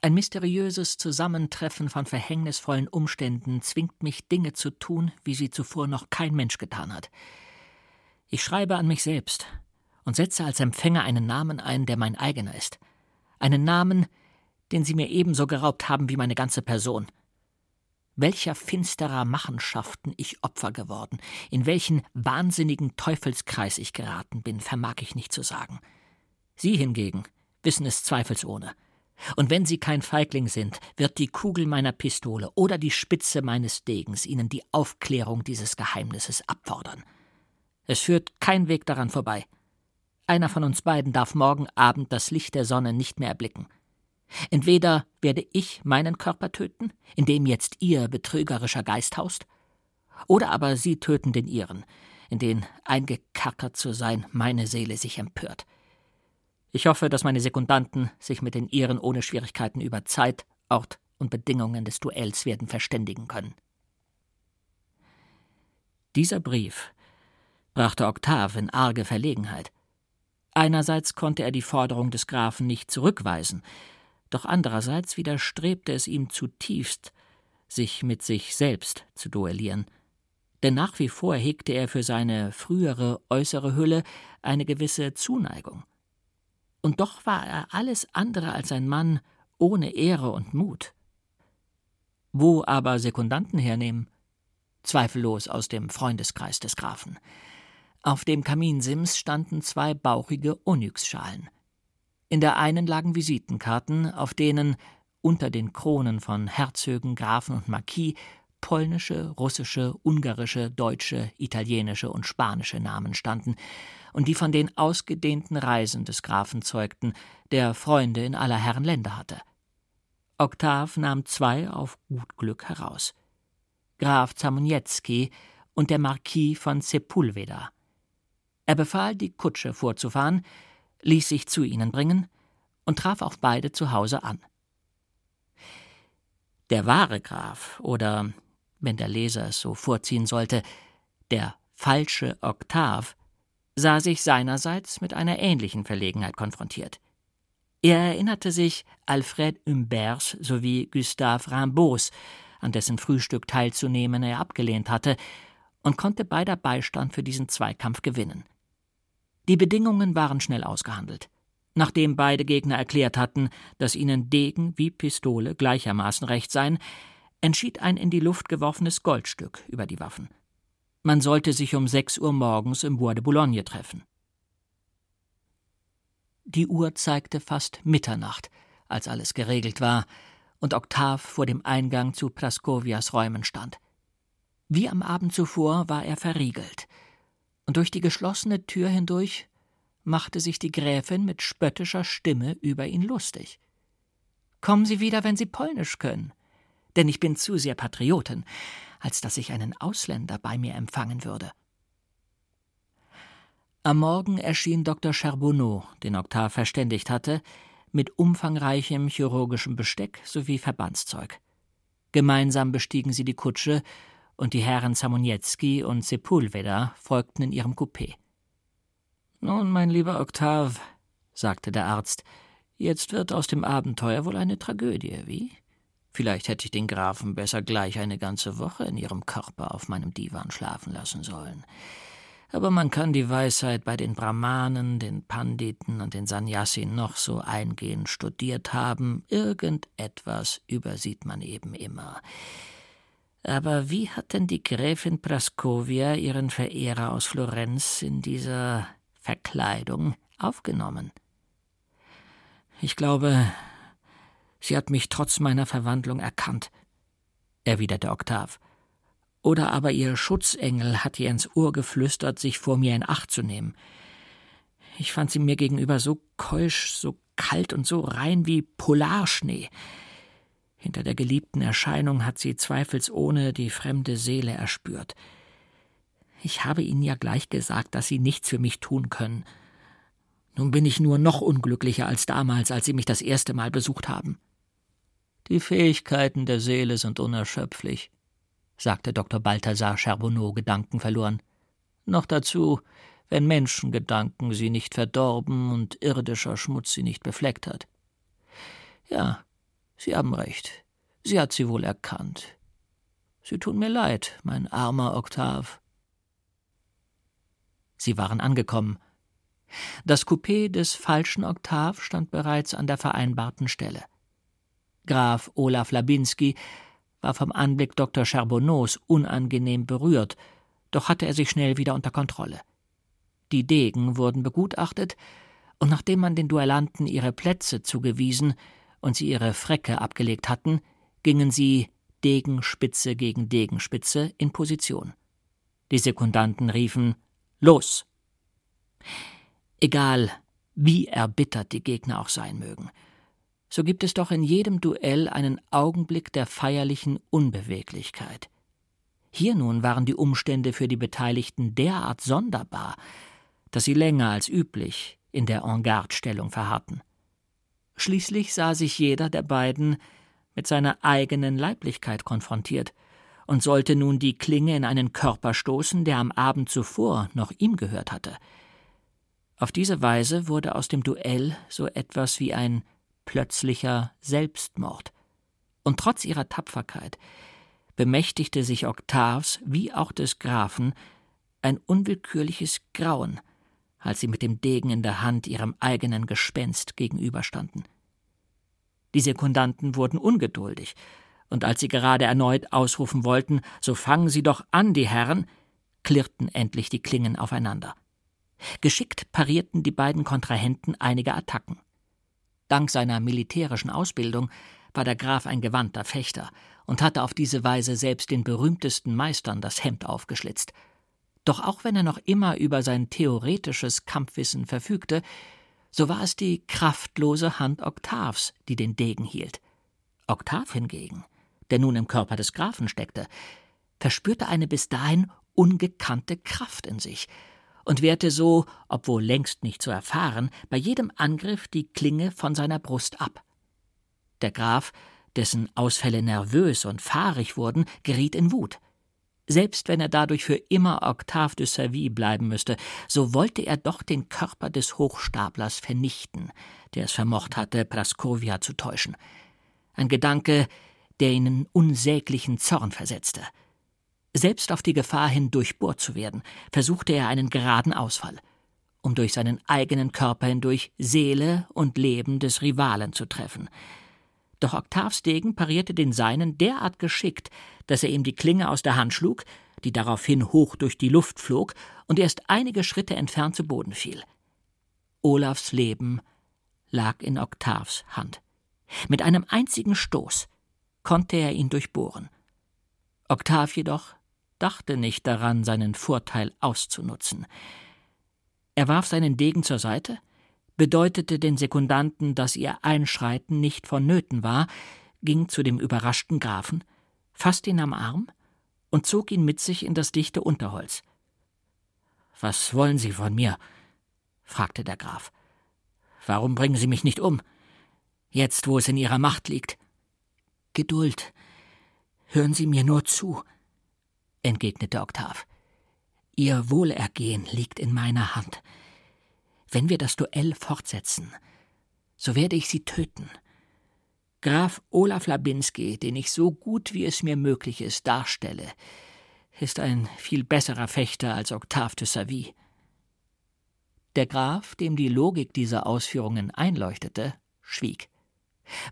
Ein mysteriöses Zusammentreffen von verhängnisvollen Umständen zwingt mich, Dinge zu tun, wie sie zuvor noch kein Mensch getan hat. Ich schreibe an mich selbst und setze als Empfänger einen Namen ein, der mein eigener ist. Einen Namen, den Sie mir ebenso geraubt haben wie meine ganze Person. Welcher finsterer Machenschaften ich Opfer geworden, in welchen wahnsinnigen Teufelskreis ich geraten bin, vermag ich nicht zu sagen. Sie hingegen wissen es zweifelsohne. Und wenn Sie kein Feigling sind, wird die Kugel meiner Pistole oder die Spitze meines Degens Ihnen die Aufklärung dieses Geheimnisses abfordern. Es führt kein Weg daran vorbei. Einer von uns beiden darf morgen Abend das Licht der Sonne nicht mehr erblicken. Entweder werde ich meinen Körper töten, in dem jetzt Ihr betrügerischer Geist haust, oder aber Sie töten den Ihren, in den eingekerkert zu sein meine Seele sich empört. Ich hoffe, dass meine Sekundanten sich mit den Ihren ohne Schwierigkeiten über Zeit, Ort und Bedingungen des Duells werden verständigen können. Dieser Brief brachte Octave in arge Verlegenheit. Einerseits konnte er die Forderung des Grafen nicht zurückweisen, doch andererseits widerstrebte es ihm zutiefst, sich mit sich selbst zu duellieren. Denn nach wie vor hegte er für seine frühere äußere Hülle eine gewisse Zuneigung. Und doch war er alles andere als ein Mann ohne Ehre und Mut. Wo aber Sekundanten hernehmen? Zweifellos aus dem Freundeskreis des Grafen. Auf dem Kaminsims standen zwei bauchige Onyxschalen. In der einen lagen Visitenkarten, auf denen unter den Kronen von Herzögen, Grafen und Marquis polnische, russische, ungarische, deutsche, italienische und spanische Namen standen und die von den ausgedehnten Reisen des Grafen zeugten, der Freunde in aller Herren Länder hatte. Oktav nahm zwei auf gut Glück heraus. Graf Zamoniecki und der Marquis von Sepulveda. Er befahl, die Kutsche vorzufahren, ließ sich zu ihnen bringen und traf auch beide zu Hause an. Der wahre Graf oder, wenn der Leser es so vorziehen sollte, der falsche Oktav sah sich seinerseits mit einer ähnlichen Verlegenheit konfrontiert. Er erinnerte sich Alfred Humberts sowie Gustave Rimbaud's, an dessen Frühstück teilzunehmen er abgelehnt hatte, und konnte beider Beistand für diesen Zweikampf gewinnen. Die Bedingungen waren schnell ausgehandelt. Nachdem beide Gegner erklärt hatten, dass ihnen Degen wie Pistole gleichermaßen recht seien, entschied ein in die Luft geworfenes Goldstück über die Waffen. Man sollte sich um sechs Uhr morgens im Bois de Boulogne treffen. Die Uhr zeigte fast Mitternacht, als alles geregelt war und Oktav vor dem Eingang zu Praskovias Räumen stand. Wie am Abend zuvor war er verriegelt – und durch die geschlossene Tür hindurch machte sich die Gräfin mit spöttischer Stimme über ihn lustig. Kommen Sie wieder, wenn Sie Polnisch können, denn ich bin zu sehr Patriotin, als dass ich einen Ausländer bei mir empfangen würde. Am Morgen erschien Dr. Charbonneau, den Oktav verständigt hatte, mit umfangreichem chirurgischem Besteck sowie Verbandszeug. Gemeinsam bestiegen sie die Kutsche und die Herren Zamoniecki und Sepulveda folgten in ihrem Coupé. Nun, mein lieber Oktav, sagte der Arzt, jetzt wird aus dem Abenteuer wohl eine Tragödie, wie? Vielleicht hätte ich den Grafen besser gleich eine ganze Woche in ihrem Körper auf meinem Divan schlafen lassen sollen. Aber man kann die Weisheit bei den Brahmanen, den Panditen und den Sannyasin noch so eingehend studiert haben, irgendetwas übersieht man eben immer. Aber wie hat denn die Gräfin Praskovia ihren Verehrer aus Florenz in dieser Verkleidung aufgenommen? Ich glaube, sie hat mich trotz meiner Verwandlung erkannt, erwiderte Oktav. Oder aber ihr Schutzengel hat ihr ins Ohr geflüstert, sich vor mir in Acht zu nehmen. Ich fand sie mir gegenüber so keusch, so kalt und so rein wie Polarschnee. Hinter der geliebten Erscheinung hat sie zweifelsohne die fremde Seele erspürt. Ich habe Ihnen ja gleich gesagt, dass Sie nichts für mich tun können. Nun bin ich nur noch unglücklicher als damals, als Sie mich das erste Mal besucht haben. Die Fähigkeiten der Seele sind unerschöpflich, sagte Dr. Balthasar Charbonneau gedankenverloren. Noch dazu, wenn Menschengedanken sie nicht verdorben und irdischer Schmutz sie nicht befleckt hat. Ja, Sie haben recht. Sie hat sie wohl erkannt. Sie tun mir leid, mein armer Oktav. Sie waren angekommen. Das Coupé des falschen Oktav stand bereits an der vereinbarten Stelle. Graf Olaf Labinski war vom Anblick Dr. Charbonneaus unangenehm berührt, doch hatte er sich schnell wieder unter Kontrolle. Die Degen wurden begutachtet, und nachdem man den Duellanten ihre Plätze zugewiesen, und sie ihre Frecke abgelegt hatten, gingen sie Degenspitze gegen Degenspitze in Position. Die Sekundanten riefen Los. Egal, wie erbittert die Gegner auch sein mögen, so gibt es doch in jedem Duell einen Augenblick der feierlichen Unbeweglichkeit. Hier nun waren die Umstände für die Beteiligten derart sonderbar, dass sie länger als üblich in der En-Garde-Stellung verharrten. Schließlich sah sich jeder der beiden mit seiner eigenen Leiblichkeit konfrontiert und sollte nun die Klinge in einen Körper stoßen, der am Abend zuvor noch ihm gehört hatte. Auf diese Weise wurde aus dem Duell so etwas wie ein plötzlicher Selbstmord. Und trotz ihrer Tapferkeit bemächtigte sich Octaves wie auch des Grafen ein unwillkürliches Grauen, als sie mit dem Degen in der Hand ihrem eigenen Gespenst gegenüberstanden. Die Sekundanten wurden ungeduldig, und als sie gerade erneut ausrufen wollten, so fangen Sie doch an, die Herren, klirrten endlich die Klingen aufeinander. Geschickt parierten die beiden Kontrahenten einige Attacken. Dank seiner militärischen Ausbildung war der Graf ein gewandter Fechter und hatte auf diese Weise selbst den berühmtesten Meistern das Hemd aufgeschlitzt. Doch auch wenn er noch immer über sein theoretisches Kampfwissen verfügte, so war es die kraftlose Hand Octaves, die den Degen hielt. Octave hingegen, der nun im Körper des Grafen steckte, verspürte eine bis dahin ungekannte Kraft in sich und wehrte so, obwohl längst nicht zu erfahren, bei jedem Angriff die Klinge von seiner Brust ab. Der Graf, dessen Ausfälle nervös und fahrig wurden, geriet in Wut. Selbst wenn er dadurch für immer Octave de Servie bleiben müsste, so wollte er doch den Körper des Hochstaplers vernichten, der es vermocht hatte, Praskovia zu täuschen. Ein Gedanke, der ihn in unsäglichen Zorn versetzte. Selbst auf die Gefahr hin, durchbohrt zu werden, versuchte er einen geraden Ausfall, um durch seinen eigenen Körper hindurch Seele und Leben des Rivalen zu treffen. Doch Octaves Degen parierte den seinen derart geschickt, dass er ihm die Klinge aus der Hand schlug, die daraufhin hoch durch die Luft flog und erst einige Schritte entfernt zu Boden fiel. Olafs Leben lag in Octaves Hand. Mit einem einzigen Stoß konnte er ihn durchbohren. Octave jedoch dachte nicht daran, seinen Vorteil auszunutzen. Er warf seinen Degen zur Seite, bedeutete den Sekundanten, dass ihr Einschreiten nicht vonnöten war, ging zu dem überraschten Grafen, fasste ihn am Arm und zog ihn mit sich in das dichte Unterholz. Was wollen Sie von mir? fragte der Graf. Warum bringen Sie mich nicht um? Jetzt, wo es in Ihrer Macht liegt. Geduld. Hören Sie mir nur zu, entgegnete Oktav. Ihr Wohlergehen liegt in meiner Hand. Wenn wir das Duell fortsetzen, so werde ich sie töten. Graf Olaf Labinski, den ich so gut wie es mir möglich ist darstelle, ist ein viel besserer Fechter als Octave de Savy. Der Graf, dem die Logik dieser Ausführungen einleuchtete, schwieg,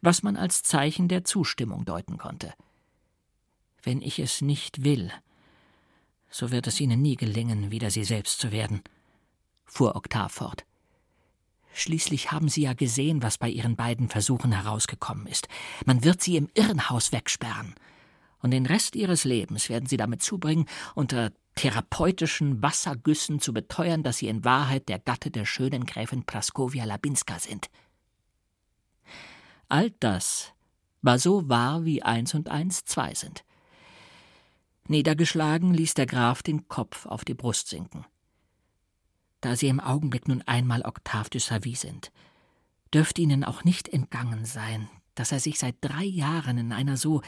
was man als Zeichen der Zustimmung deuten konnte. Wenn ich es nicht will, so wird es Ihnen nie gelingen, wieder Sie selbst zu werden, fuhr Oktav fort. Schließlich haben Sie ja gesehen, was bei Ihren beiden Versuchen herausgekommen ist. Man wird Sie im Irrenhaus wegsperren. Und den Rest Ihres Lebens werden Sie damit zubringen, unter therapeutischen Wassergüssen zu beteuern, dass Sie in Wahrheit der Gatte der schönen Gräfin Praskovia Labinska sind. All das war so wahr, wie eins und eins zwei sind. Niedergeschlagen ließ der Graf den Kopf auf die Brust sinken da Sie im Augenblick nun einmal Octave de Savy sind, dürfte Ihnen auch nicht entgangen sein, dass er sich seit drei Jahren in einer so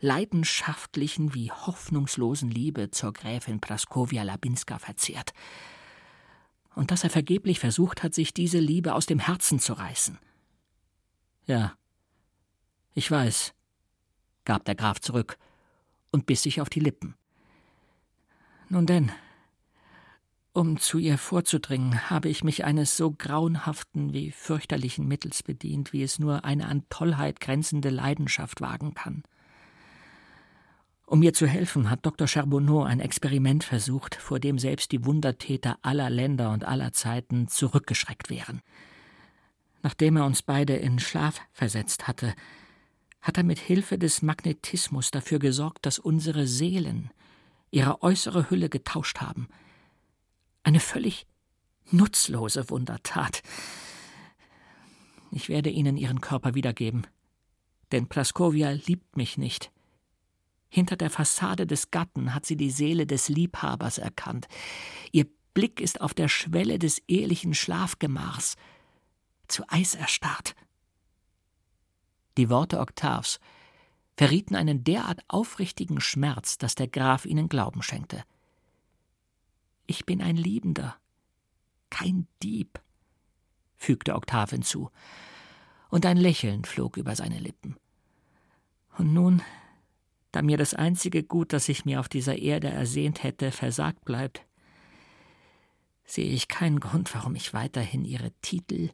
leidenschaftlichen wie hoffnungslosen Liebe zur Gräfin Praskovia Labinska verzehrt, und dass er vergeblich versucht hat, sich diese Liebe aus dem Herzen zu reißen. Ja, ich weiß, gab der Graf zurück und biss sich auf die Lippen. Nun denn, um zu ihr vorzudringen, habe ich mich eines so grauenhaften wie fürchterlichen Mittels bedient, wie es nur eine an Tollheit grenzende Leidenschaft wagen kann. Um mir zu helfen, hat Dr. Charbonneau ein Experiment versucht, vor dem selbst die Wundertäter aller Länder und aller Zeiten zurückgeschreckt wären. Nachdem er uns beide in Schlaf versetzt hatte, hat er mit Hilfe des Magnetismus dafür gesorgt, dass unsere Seelen ihre äußere Hülle getauscht haben – eine völlig nutzlose Wundertat. Ich werde Ihnen Ihren Körper wiedergeben, denn Praskovia liebt mich nicht. Hinter der Fassade des Gatten hat sie die Seele des Liebhabers erkannt. Ihr Blick ist auf der Schwelle des ehelichen Schlafgemachs zu Eis erstarrt. Die Worte Octaves verrieten einen derart aufrichtigen Schmerz, dass der Graf ihnen Glauben schenkte. Ich bin ein Liebender, kein Dieb, fügte Oktav hinzu, und ein Lächeln flog über seine Lippen. Und nun, da mir das einzige Gut, das ich mir auf dieser Erde ersehnt hätte, versagt bleibt, sehe ich keinen Grund, warum ich weiterhin ihre Titel,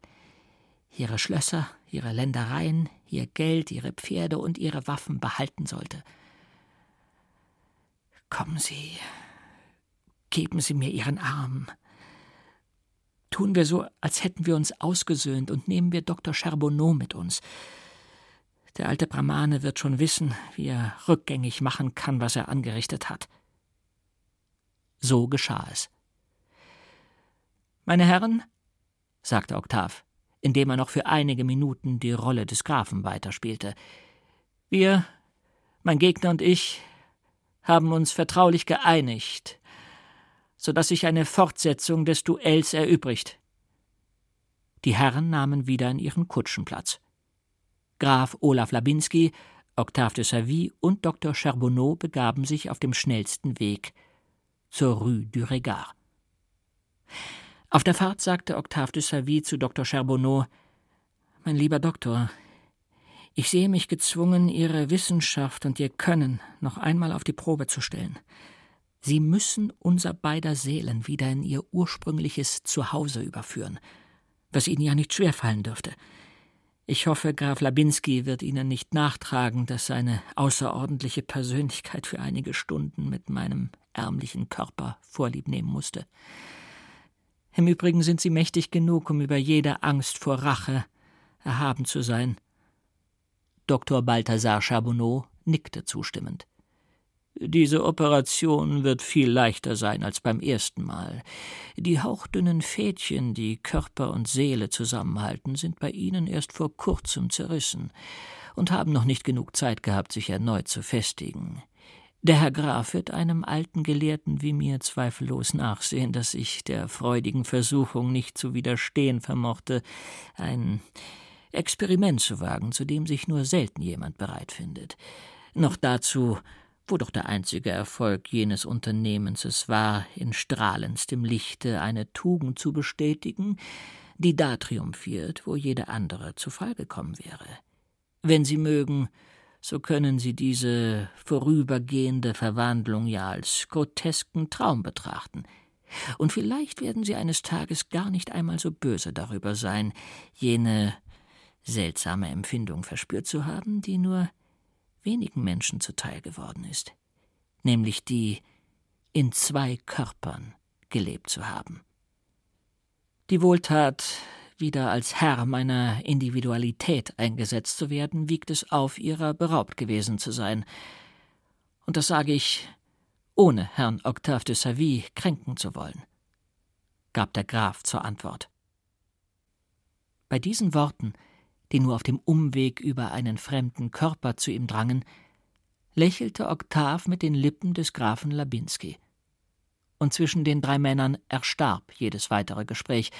ihre Schlösser, ihre Ländereien, ihr Geld, ihre Pferde und ihre Waffen behalten sollte. Kommen Sie, geben Sie mir Ihren Arm. Tun wir so, als hätten wir uns ausgesöhnt und nehmen wir Dr. Charbonneau mit uns. Der alte Brahmane wird schon wissen, wie er rückgängig machen kann, was er angerichtet hat. So geschah es. Meine Herren, sagte Oktav, indem er noch für einige Minuten die Rolle des Grafen weiterspielte, wir, mein Gegner und ich, haben uns vertraulich geeinigt, so dass sich eine Fortsetzung des Duells erübrigt. Die Herren nahmen wieder in ihren Kutschen Platz. Graf Olaf Labinski, Octave de Savy und Dr. Charbonneau begaben sich auf dem schnellsten Weg zur Rue du Regard. Auf der Fahrt sagte Octave de Savy zu Dr. Charbonneau Mein lieber Doktor, ich sehe mich gezwungen, Ihre Wissenschaft und Ihr Können noch einmal auf die Probe zu stellen. Sie müssen unser beider Seelen wieder in ihr ursprüngliches Zuhause überführen, was Ihnen ja nicht schwerfallen dürfte. Ich hoffe, Graf Labinski wird Ihnen nicht nachtragen, dass seine außerordentliche Persönlichkeit für einige Stunden mit meinem ärmlichen Körper Vorlieb nehmen musste. Im Übrigen sind Sie mächtig genug, um über jede Angst vor Rache erhaben zu sein. Dr. Balthasar Charbonneau nickte zustimmend. Diese Operation wird viel leichter sein als beim ersten Mal. Die hauchdünnen Fädchen, die Körper und Seele zusammenhalten, sind bei Ihnen erst vor kurzem zerrissen und haben noch nicht genug Zeit gehabt, sich erneut zu festigen. Der Herr Graf wird einem alten Gelehrten wie mir zweifellos nachsehen, dass ich der freudigen Versuchung nicht zu widerstehen vermochte, ein Experiment zu wagen, zu dem sich nur selten jemand bereit findet. Noch dazu, wo doch der einzige Erfolg jenes Unternehmens es war, in strahlendstem Lichte eine Tugend zu bestätigen, die da triumphiert, wo jede andere zu Fall gekommen wäre. Wenn Sie mögen, so können Sie diese vorübergehende Verwandlung ja als grotesken Traum betrachten. Und vielleicht werden Sie eines Tages gar nicht einmal so böse darüber sein, jene seltsame Empfindung verspürt zu haben, die nur wenigen Menschen zuteil geworden ist, nämlich die, in zwei Körpern gelebt zu haben. Die Wohltat, wieder als Herr meiner Individualität eingesetzt zu werden, wiegt es auf, ihrer beraubt gewesen zu sein. Und das sage ich, ohne Herrn Octave de Savy kränken zu wollen, gab der Graf zur Antwort. Bei diesen Worten die nur auf dem Umweg über einen fremden Körper zu ihm drangen, lächelte Oktav mit den Lippen des Grafen Labinski. Und zwischen den drei Männern erstarb jedes weitere Gespräch,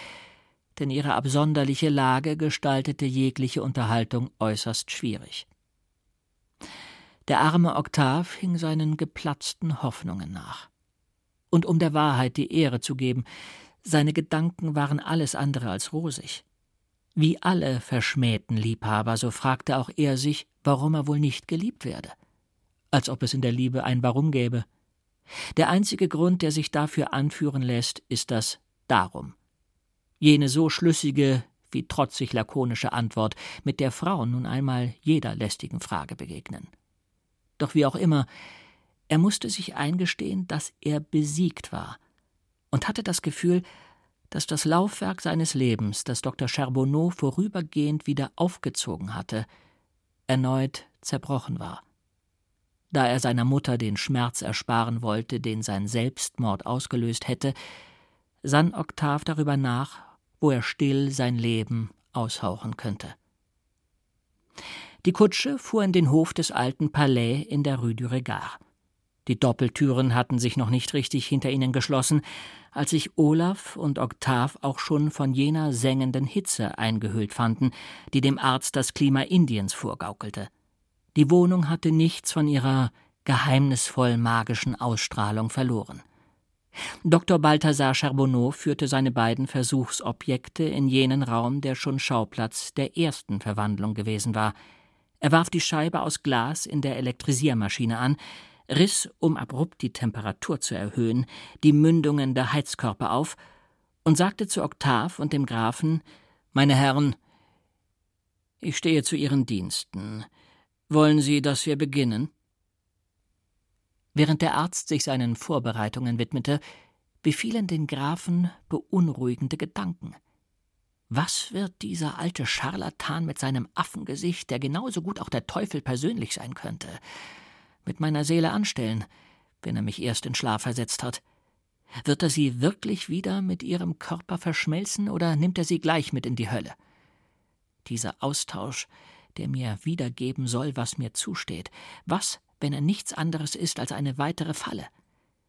denn ihre absonderliche Lage gestaltete jegliche Unterhaltung äußerst schwierig. Der arme Oktav hing seinen geplatzten Hoffnungen nach. Und um der Wahrheit die Ehre zu geben, seine Gedanken waren alles andere als rosig. Wie alle verschmähten Liebhaber, so fragte auch er sich, warum er wohl nicht geliebt werde. Als ob es in der Liebe ein Warum gäbe. Der einzige Grund, der sich dafür anführen lässt, ist das Darum. Jene so schlüssige wie trotzig lakonische Antwort, mit der Frauen nun einmal jeder lästigen Frage begegnen. Doch wie auch immer, er musste sich eingestehen, dass er besiegt war und hatte das Gefühl, dass das Laufwerk seines Lebens, das Dr. Charbonneau vorübergehend wieder aufgezogen hatte, erneut zerbrochen war. Da er seiner Mutter den Schmerz ersparen wollte, den sein Selbstmord ausgelöst hätte, sann Oktav darüber nach, wo er still sein Leben aushauchen könnte. Die Kutsche fuhr in den Hof des alten Palais in der Rue du Regard. Die Doppeltüren hatten sich noch nicht richtig hinter ihnen geschlossen, als sich Olaf und Oktav auch schon von jener sengenden Hitze eingehüllt fanden, die dem Arzt das Klima Indiens vorgaukelte. Die Wohnung hatte nichts von ihrer geheimnisvoll magischen Ausstrahlung verloren. Dr. Balthasar Charbonneau führte seine beiden Versuchsobjekte in jenen Raum, der schon Schauplatz der ersten Verwandlung gewesen war. Er warf die Scheibe aus Glas in der Elektrisiermaschine an, riss, um abrupt die Temperatur zu erhöhen, die Mündungen der Heizkörper auf und sagte zu Oktav und dem Grafen Meine Herren, ich stehe zu Ihren Diensten. Wollen Sie, dass wir beginnen? Während der Arzt sich seinen Vorbereitungen widmete, befielen den Grafen beunruhigende Gedanken. Was wird dieser alte Scharlatan mit seinem Affengesicht, der genauso gut auch der Teufel persönlich sein könnte, mit meiner Seele anstellen, wenn er mich erst in Schlaf versetzt hat? Wird er sie wirklich wieder mit ihrem Körper verschmelzen oder nimmt er sie gleich mit in die Hölle? Dieser Austausch, der mir wiedergeben soll, was mir zusteht, was wenn er nichts anderes ist als eine weitere Falle.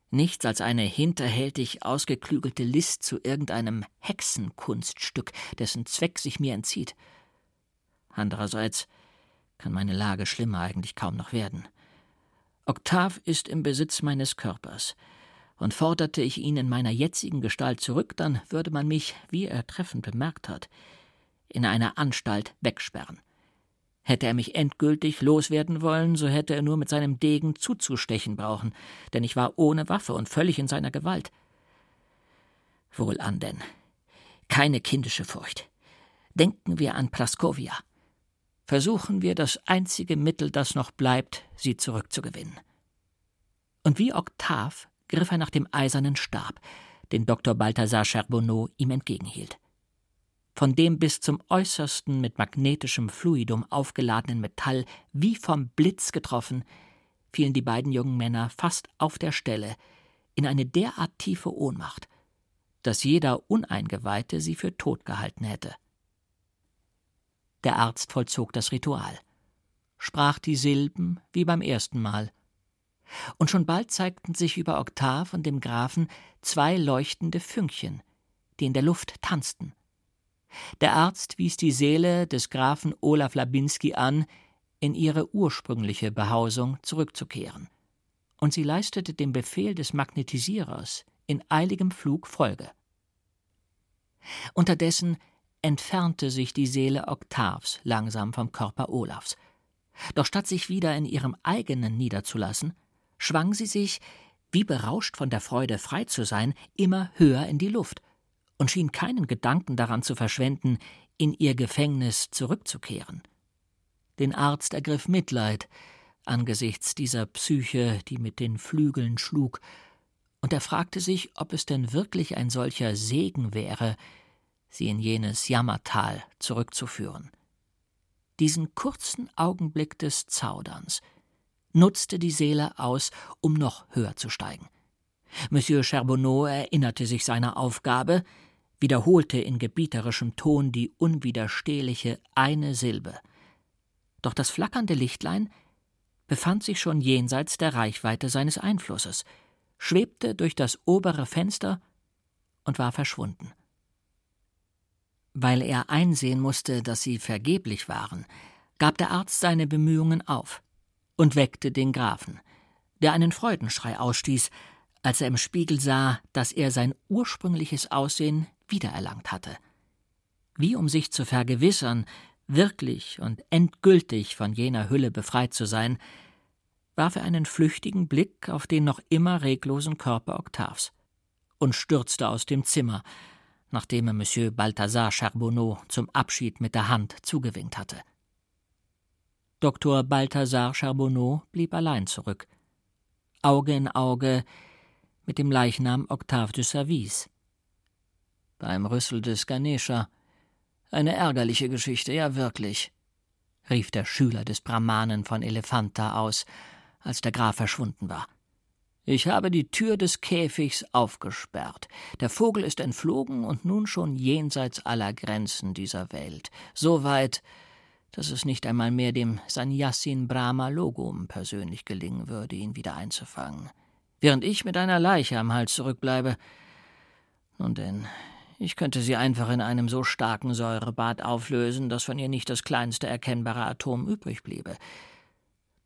Nichts als eine hinterhältig ausgeklügelte List zu irgendeinem Hexenkunststück, dessen Zweck sich mir entzieht. Andererseits kann meine Lage schlimmer eigentlich kaum noch werden. Oktav ist im Besitz meines Körpers, und forderte ich ihn in meiner jetzigen Gestalt zurück, dann würde man mich, wie er treffend bemerkt hat, in einer Anstalt wegsperren. Hätte er mich endgültig loswerden wollen, so hätte er nur mit seinem Degen zuzustechen brauchen, denn ich war ohne Waffe und völlig in seiner Gewalt. Wohlan denn. Keine kindische Furcht. Denken wir an Plaskovia. Versuchen wir das einzige Mittel, das noch bleibt, sie zurückzugewinnen. Und wie Oktav griff er nach dem eisernen Stab, den Dr. Balthasar Charbonneau ihm entgegenhielt von dem bis zum äußersten mit magnetischem Fluidum aufgeladenen Metall wie vom Blitz getroffen, fielen die beiden jungen Männer fast auf der Stelle in eine derart tiefe Ohnmacht, dass jeder Uneingeweihte sie für tot gehalten hätte. Der Arzt vollzog das Ritual, sprach die Silben wie beim ersten Mal, und schon bald zeigten sich über Oktav und dem Grafen zwei leuchtende Fünkchen, die in der Luft tanzten. Der Arzt wies die Seele des Grafen Olaf Labinski an, in ihre ursprüngliche Behausung zurückzukehren. Und sie leistete dem Befehl des Magnetisierers in eiligem Flug Folge. Unterdessen entfernte sich die Seele Oktavs langsam vom Körper Olafs. Doch statt sich wieder in ihrem eigenen niederzulassen, schwang sie sich, wie berauscht von der Freude frei zu sein, immer höher in die Luft und schien keinen Gedanken daran zu verschwenden, in ihr Gefängnis zurückzukehren. Den Arzt ergriff Mitleid angesichts dieser Psyche, die mit den Flügeln schlug, und er fragte sich, ob es denn wirklich ein solcher Segen wäre, sie in jenes Jammertal zurückzuführen. Diesen kurzen Augenblick des Zauderns nutzte die Seele aus, um noch höher zu steigen. Monsieur Charbonneau erinnerte sich seiner Aufgabe, wiederholte in gebieterischem Ton die unwiderstehliche eine Silbe. Doch das flackernde Lichtlein befand sich schon jenseits der Reichweite seines Einflusses, schwebte durch das obere Fenster und war verschwunden. Weil er einsehen musste, dass sie vergeblich waren, gab der Arzt seine Bemühungen auf und weckte den Grafen, der einen Freudenschrei ausstieß, als er im Spiegel sah, dass er sein ursprüngliches Aussehen wiedererlangt hatte. Wie um sich zu vergewissern, wirklich und endgültig von jener Hülle befreit zu sein, warf er einen flüchtigen Blick auf den noch immer reglosen Körper Octaves und stürzte aus dem Zimmer, nachdem er Monsieur Balthasar Charbonneau zum Abschied mit der Hand zugewinkt hatte. Dr. Balthasar Charbonneau blieb allein zurück, Auge in Auge mit dem Leichnam Octave de Service beim Rüssel des Ganesha. Eine ärgerliche Geschichte, ja wirklich, rief der Schüler des Brahmanen von Elephanta aus, als der Graf verschwunden war. Ich habe die Tür des Käfigs aufgesperrt. Der Vogel ist entflogen und nun schon jenseits aller Grenzen dieser Welt. So weit, dass es nicht einmal mehr dem Sannyasin Brahma Logum persönlich gelingen würde, ihn wieder einzufangen. Während ich mit einer Leiche am Hals zurückbleibe. Nun denn, ich könnte sie einfach in einem so starken Säurebad auflösen, dass von ihr nicht das kleinste erkennbare Atom übrig bliebe.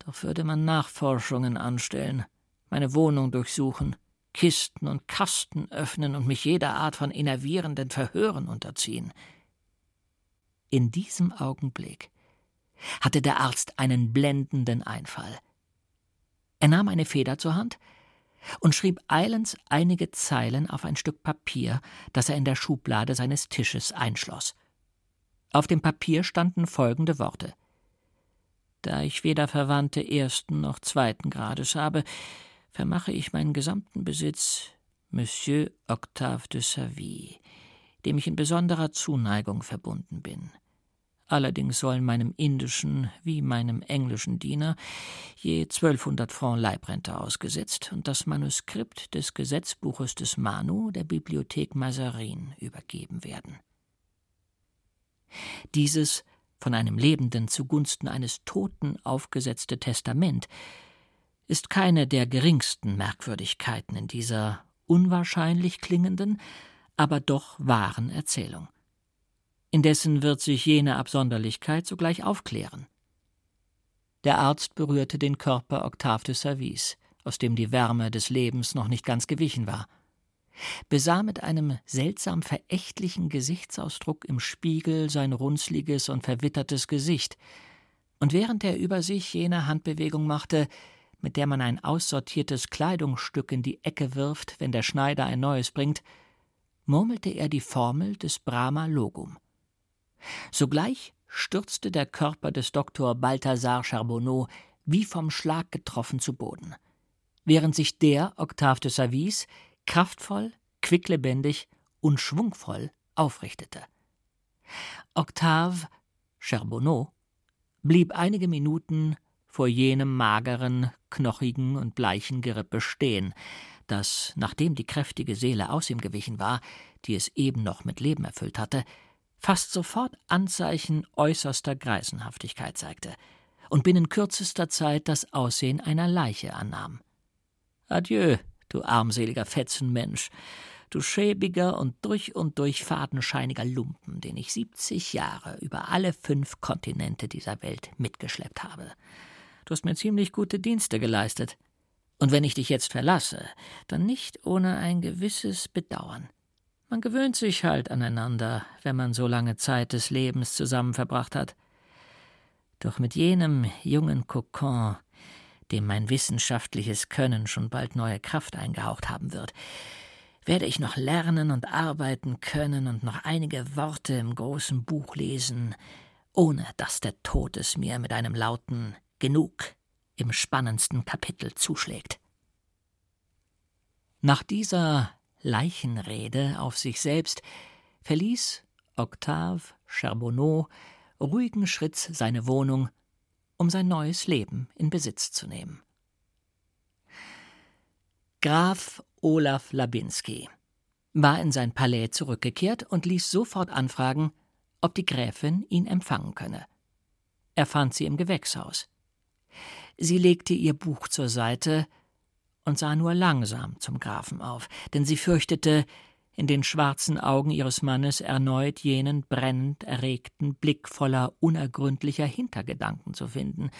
Doch würde man Nachforschungen anstellen, meine Wohnung durchsuchen, Kisten und Kasten öffnen und mich jeder Art von enervierenden Verhören unterziehen. In diesem Augenblick hatte der Arzt einen blendenden Einfall. Er nahm eine Feder zur Hand und schrieb eilends einige Zeilen auf ein Stück Papier, das er in der Schublade seines Tisches einschloss. Auf dem Papier standen folgende Worte Da ich weder Verwandte ersten noch zweiten Grades habe, vermache ich meinen gesamten Besitz Monsieur Octave de Savy, dem ich in besonderer Zuneigung verbunden bin. Allerdings sollen meinem indischen wie meinem englischen Diener je 1200 Franc Leibrente ausgesetzt und das Manuskript des Gesetzbuches des Manu der Bibliothek Mazarin übergeben werden. Dieses von einem Lebenden zugunsten eines Toten aufgesetzte Testament ist keine der geringsten Merkwürdigkeiten in dieser unwahrscheinlich klingenden, aber doch wahren Erzählung. Indessen wird sich jene Absonderlichkeit sogleich aufklären. Der Arzt berührte den Körper Octave de Service, aus dem die Wärme des Lebens noch nicht ganz gewichen war, besah mit einem seltsam verächtlichen Gesichtsausdruck im Spiegel sein runzliges und verwittertes Gesicht, und während er über sich jene Handbewegung machte, mit der man ein aussortiertes Kleidungsstück in die Ecke wirft, wenn der Schneider ein neues bringt, murmelte er die Formel des Brahma Logum. Sogleich stürzte der Körper des Dr. Balthasar Charbonneau wie vom Schlag getroffen zu Boden, während sich der Octave de Savis kraftvoll, quicklebendig und schwungvoll aufrichtete. Octave Charbonneau blieb einige Minuten vor jenem mageren, knochigen und bleichen Gerippe stehen, das, nachdem die kräftige Seele aus ihm gewichen war, die es eben noch mit Leben erfüllt hatte, fast sofort Anzeichen äußerster Greisenhaftigkeit zeigte und binnen kürzester Zeit das Aussehen einer Leiche annahm. Adieu, du armseliger Fetzenmensch, du schäbiger und durch und durch fadenscheiniger Lumpen, den ich siebzig Jahre über alle fünf Kontinente dieser Welt mitgeschleppt habe. Du hast mir ziemlich gute Dienste geleistet. Und wenn ich dich jetzt verlasse, dann nicht ohne ein gewisses Bedauern. Man gewöhnt sich halt aneinander, wenn man so lange Zeit des Lebens zusammen verbracht hat. Doch mit jenem jungen Kokon, dem mein wissenschaftliches Können schon bald neue Kraft eingehaucht haben wird, werde ich noch lernen und arbeiten können und noch einige Worte im großen Buch lesen, ohne dass der Tod es mir mit einem lauten Genug im spannendsten Kapitel zuschlägt. Nach dieser Leichenrede auf sich selbst verließ Octave Charbonneau ruhigen Schritts seine Wohnung, um sein neues Leben in Besitz zu nehmen. Graf Olaf Labinski war in sein Palais zurückgekehrt und ließ sofort anfragen, ob die Gräfin ihn empfangen könne. Er fand sie im Gewächshaus. Sie legte ihr Buch zur Seite, und sah nur langsam zum Grafen auf, denn sie fürchtete, in den schwarzen Augen ihres Mannes erneut jenen brennend erregten Blick voller unergründlicher Hintergedanken zu finden,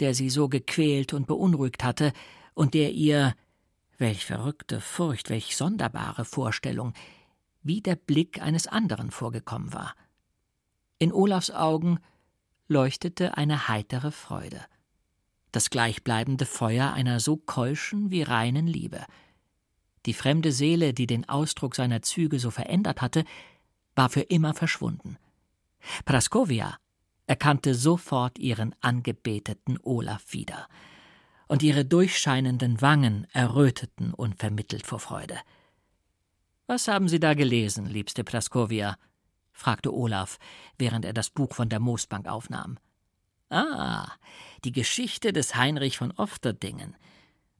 der sie so gequält und beunruhigt hatte und der ihr, welch verrückte Furcht, welch sonderbare Vorstellung, wie der Blick eines anderen vorgekommen war. In Olafs Augen leuchtete eine heitere Freude das gleichbleibende Feuer einer so keuschen wie reinen Liebe. Die fremde Seele, die den Ausdruck seiner Züge so verändert hatte, war für immer verschwunden. Praskovia erkannte sofort ihren angebeteten Olaf wieder, und ihre durchscheinenden Wangen erröteten unvermittelt vor Freude. Was haben Sie da gelesen, liebste Praskovia? fragte Olaf, während er das Buch von der Moosbank aufnahm. Ah, die Geschichte des Heinrich von Ofterdingen.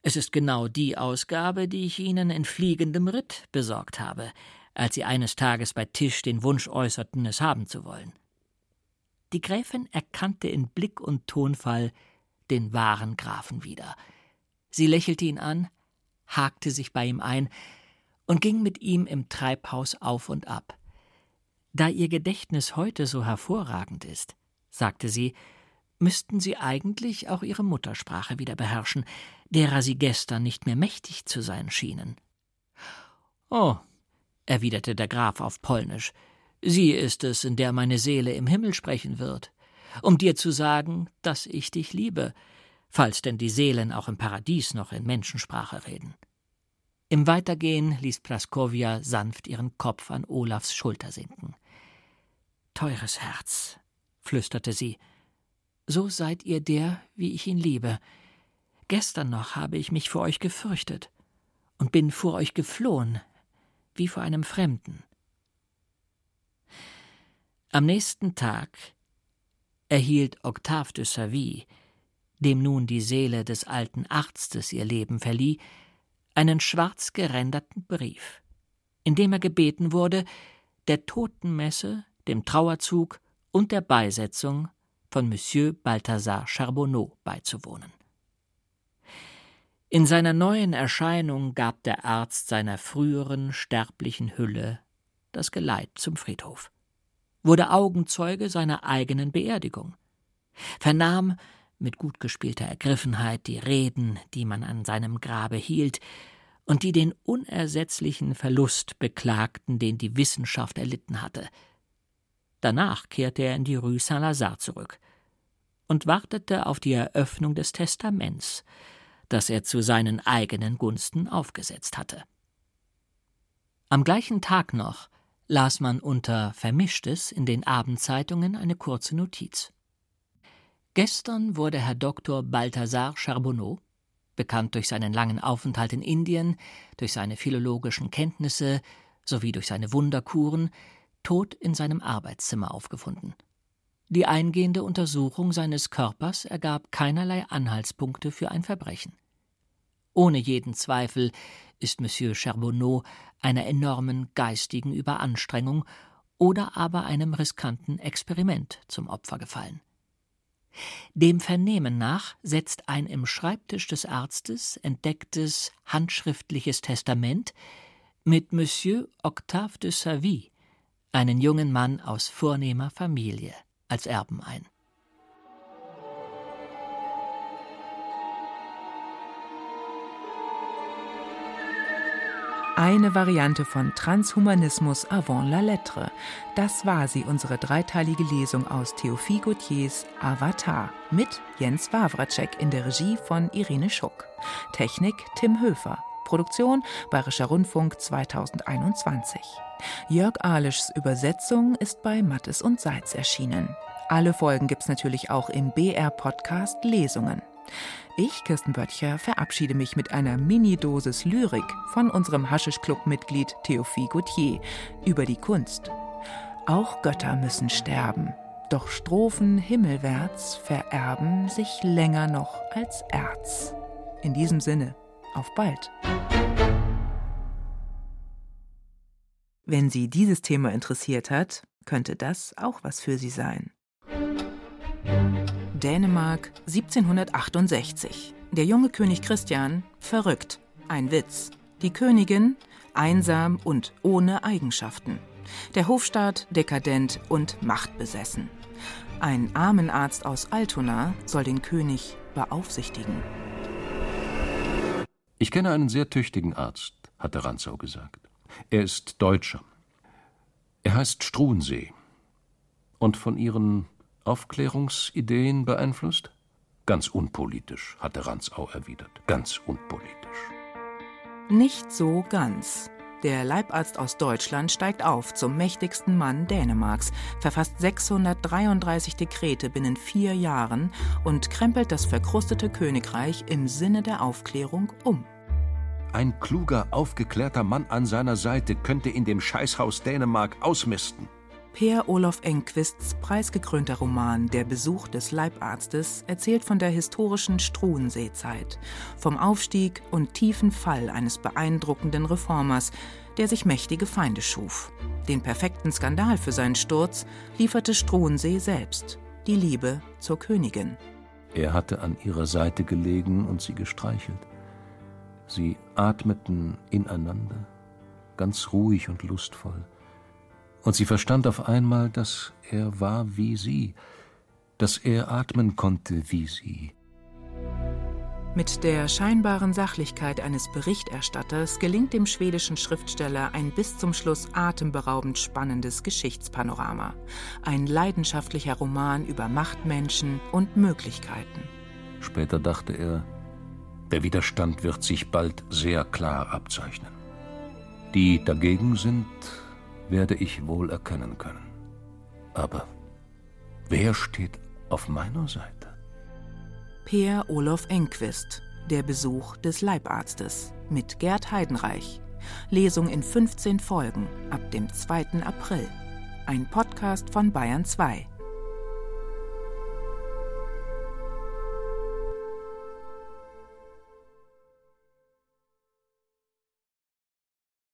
Es ist genau die Ausgabe, die ich Ihnen in fliegendem Ritt besorgt habe, als Sie eines Tages bei Tisch den Wunsch äußerten, es haben zu wollen. Die Gräfin erkannte in Blick und Tonfall den wahren Grafen wieder. Sie lächelte ihn an, hakte sich bei ihm ein und ging mit ihm im Treibhaus auf und ab. Da ihr Gedächtnis heute so hervorragend ist, sagte sie, müssten sie eigentlich auch ihre Muttersprache wieder beherrschen, derer sie gestern nicht mehr mächtig zu sein schienen. Oh, erwiderte der Graf auf Polnisch, sie ist es, in der meine Seele im Himmel sprechen wird, um dir zu sagen, dass ich dich liebe, falls denn die Seelen auch im Paradies noch in Menschensprache reden. Im Weitergehen ließ Praskowia sanft ihren Kopf an Olafs Schulter sinken. Teures Herz, flüsterte sie, so seid ihr der, wie ich ihn liebe. Gestern noch habe ich mich vor euch gefürchtet und bin vor euch geflohen, wie vor einem Fremden. Am nächsten Tag erhielt Octave de Savy, dem nun die Seele des alten Arztes ihr Leben verlieh, einen schwarz geränderten Brief, in dem er gebeten wurde, der Totenmesse, dem Trauerzug und der Beisetzung von Monsieur Balthasar Charbonneau beizuwohnen. In seiner neuen Erscheinung gab der Arzt seiner früheren sterblichen Hülle das Geleit zum Friedhof, wurde Augenzeuge seiner eigenen Beerdigung, vernahm mit gut gespielter Ergriffenheit die Reden, die man an seinem Grabe hielt und die den unersetzlichen Verlust beklagten, den die Wissenschaft erlitten hatte. Danach kehrte er in die Rue Saint-Lazare zurück und wartete auf die Eröffnung des Testaments, das er zu seinen eigenen Gunsten aufgesetzt hatte. Am gleichen Tag noch las man unter Vermischtes in den Abendzeitungen eine kurze Notiz. Gestern wurde Herr Dr. Balthasar Charbonneau, bekannt durch seinen langen Aufenthalt in Indien, durch seine philologischen Kenntnisse sowie durch seine Wunderkuren, tot in seinem Arbeitszimmer aufgefunden. Die eingehende Untersuchung seines Körpers ergab keinerlei Anhaltspunkte für ein Verbrechen. Ohne jeden Zweifel ist Monsieur Charbonneau einer enormen geistigen Überanstrengung oder aber einem riskanten Experiment zum Opfer gefallen. Dem Vernehmen nach setzt ein im Schreibtisch des Arztes entdecktes handschriftliches Testament mit Monsieur Octave de Savy, einen jungen Mann aus vornehmer Familie, als Erben ein. Eine Variante von Transhumanismus avant la lettre. Das war sie, unsere dreiteilige Lesung aus Theophile Gautiers Avatar mit Jens Wawracek in der Regie von Irene Schuck. Technik Tim Höfer. Produktion Bayerischer Rundfunk 2021. Jörg Ahlischs Übersetzung ist bei Mattes und Seitz erschienen. Alle Folgen gibt's natürlich auch im BR-Podcast Lesungen. Ich, Kirsten Böttcher, verabschiede mich mit einer Mini-Dosis Lyrik von unserem Haschisch-Club-Mitglied Theophile Gautier über die Kunst. Auch Götter müssen sterben, doch Strophen himmelwärts vererben sich länger noch als Erz. In diesem Sinne, auf bald. Wenn Sie dieses Thema interessiert hat, könnte das auch was für Sie sein. Dänemark 1768. Der junge König Christian verrückt. Ein Witz. Die Königin einsam und ohne Eigenschaften. Der Hofstaat dekadent und machtbesessen. Ein Armenarzt aus Altona soll den König beaufsichtigen. Ich kenne einen sehr tüchtigen Arzt, hatte Ranzau gesagt. Er ist Deutscher. Er heißt Struensee. Und von Ihren Aufklärungsideen beeinflusst? Ganz unpolitisch, hatte Ranzau erwidert. Ganz unpolitisch. Nicht so ganz. Der Leibarzt aus Deutschland steigt auf zum mächtigsten Mann Dänemarks, verfasst 633 Dekrete binnen vier Jahren und krempelt das verkrustete Königreich im Sinne der Aufklärung um. Ein kluger, aufgeklärter Mann an seiner Seite könnte in dem Scheißhaus Dänemark ausmisten. Per Olof Engquists preisgekrönter Roman Der Besuch des Leibarztes erzählt von der historischen Struenseezeit, vom Aufstieg und tiefen Fall eines beeindruckenden Reformers, der sich mächtige Feinde schuf. Den perfekten Skandal für seinen Sturz lieferte Struensee selbst, die Liebe zur Königin. Er hatte an ihrer Seite gelegen und sie gestreichelt. Sie atmeten ineinander, ganz ruhig und lustvoll und sie verstand auf einmal, dass er war wie sie, dass er atmen konnte wie sie. Mit der scheinbaren Sachlichkeit eines Berichterstatters gelingt dem schwedischen Schriftsteller ein bis zum Schluss atemberaubend spannendes Geschichtspanorama. Ein leidenschaftlicher Roman über Machtmenschen und Möglichkeiten. Später dachte er, der Widerstand wird sich bald sehr klar abzeichnen. Die dagegen sind, werde ich wohl erkennen können. Aber wer steht auf meiner Seite? Per Olof Enquist, Der Besuch des Leibarztes mit Gerd Heidenreich. Lesung in 15 Folgen ab dem 2. April. Ein Podcast von Bayern 2.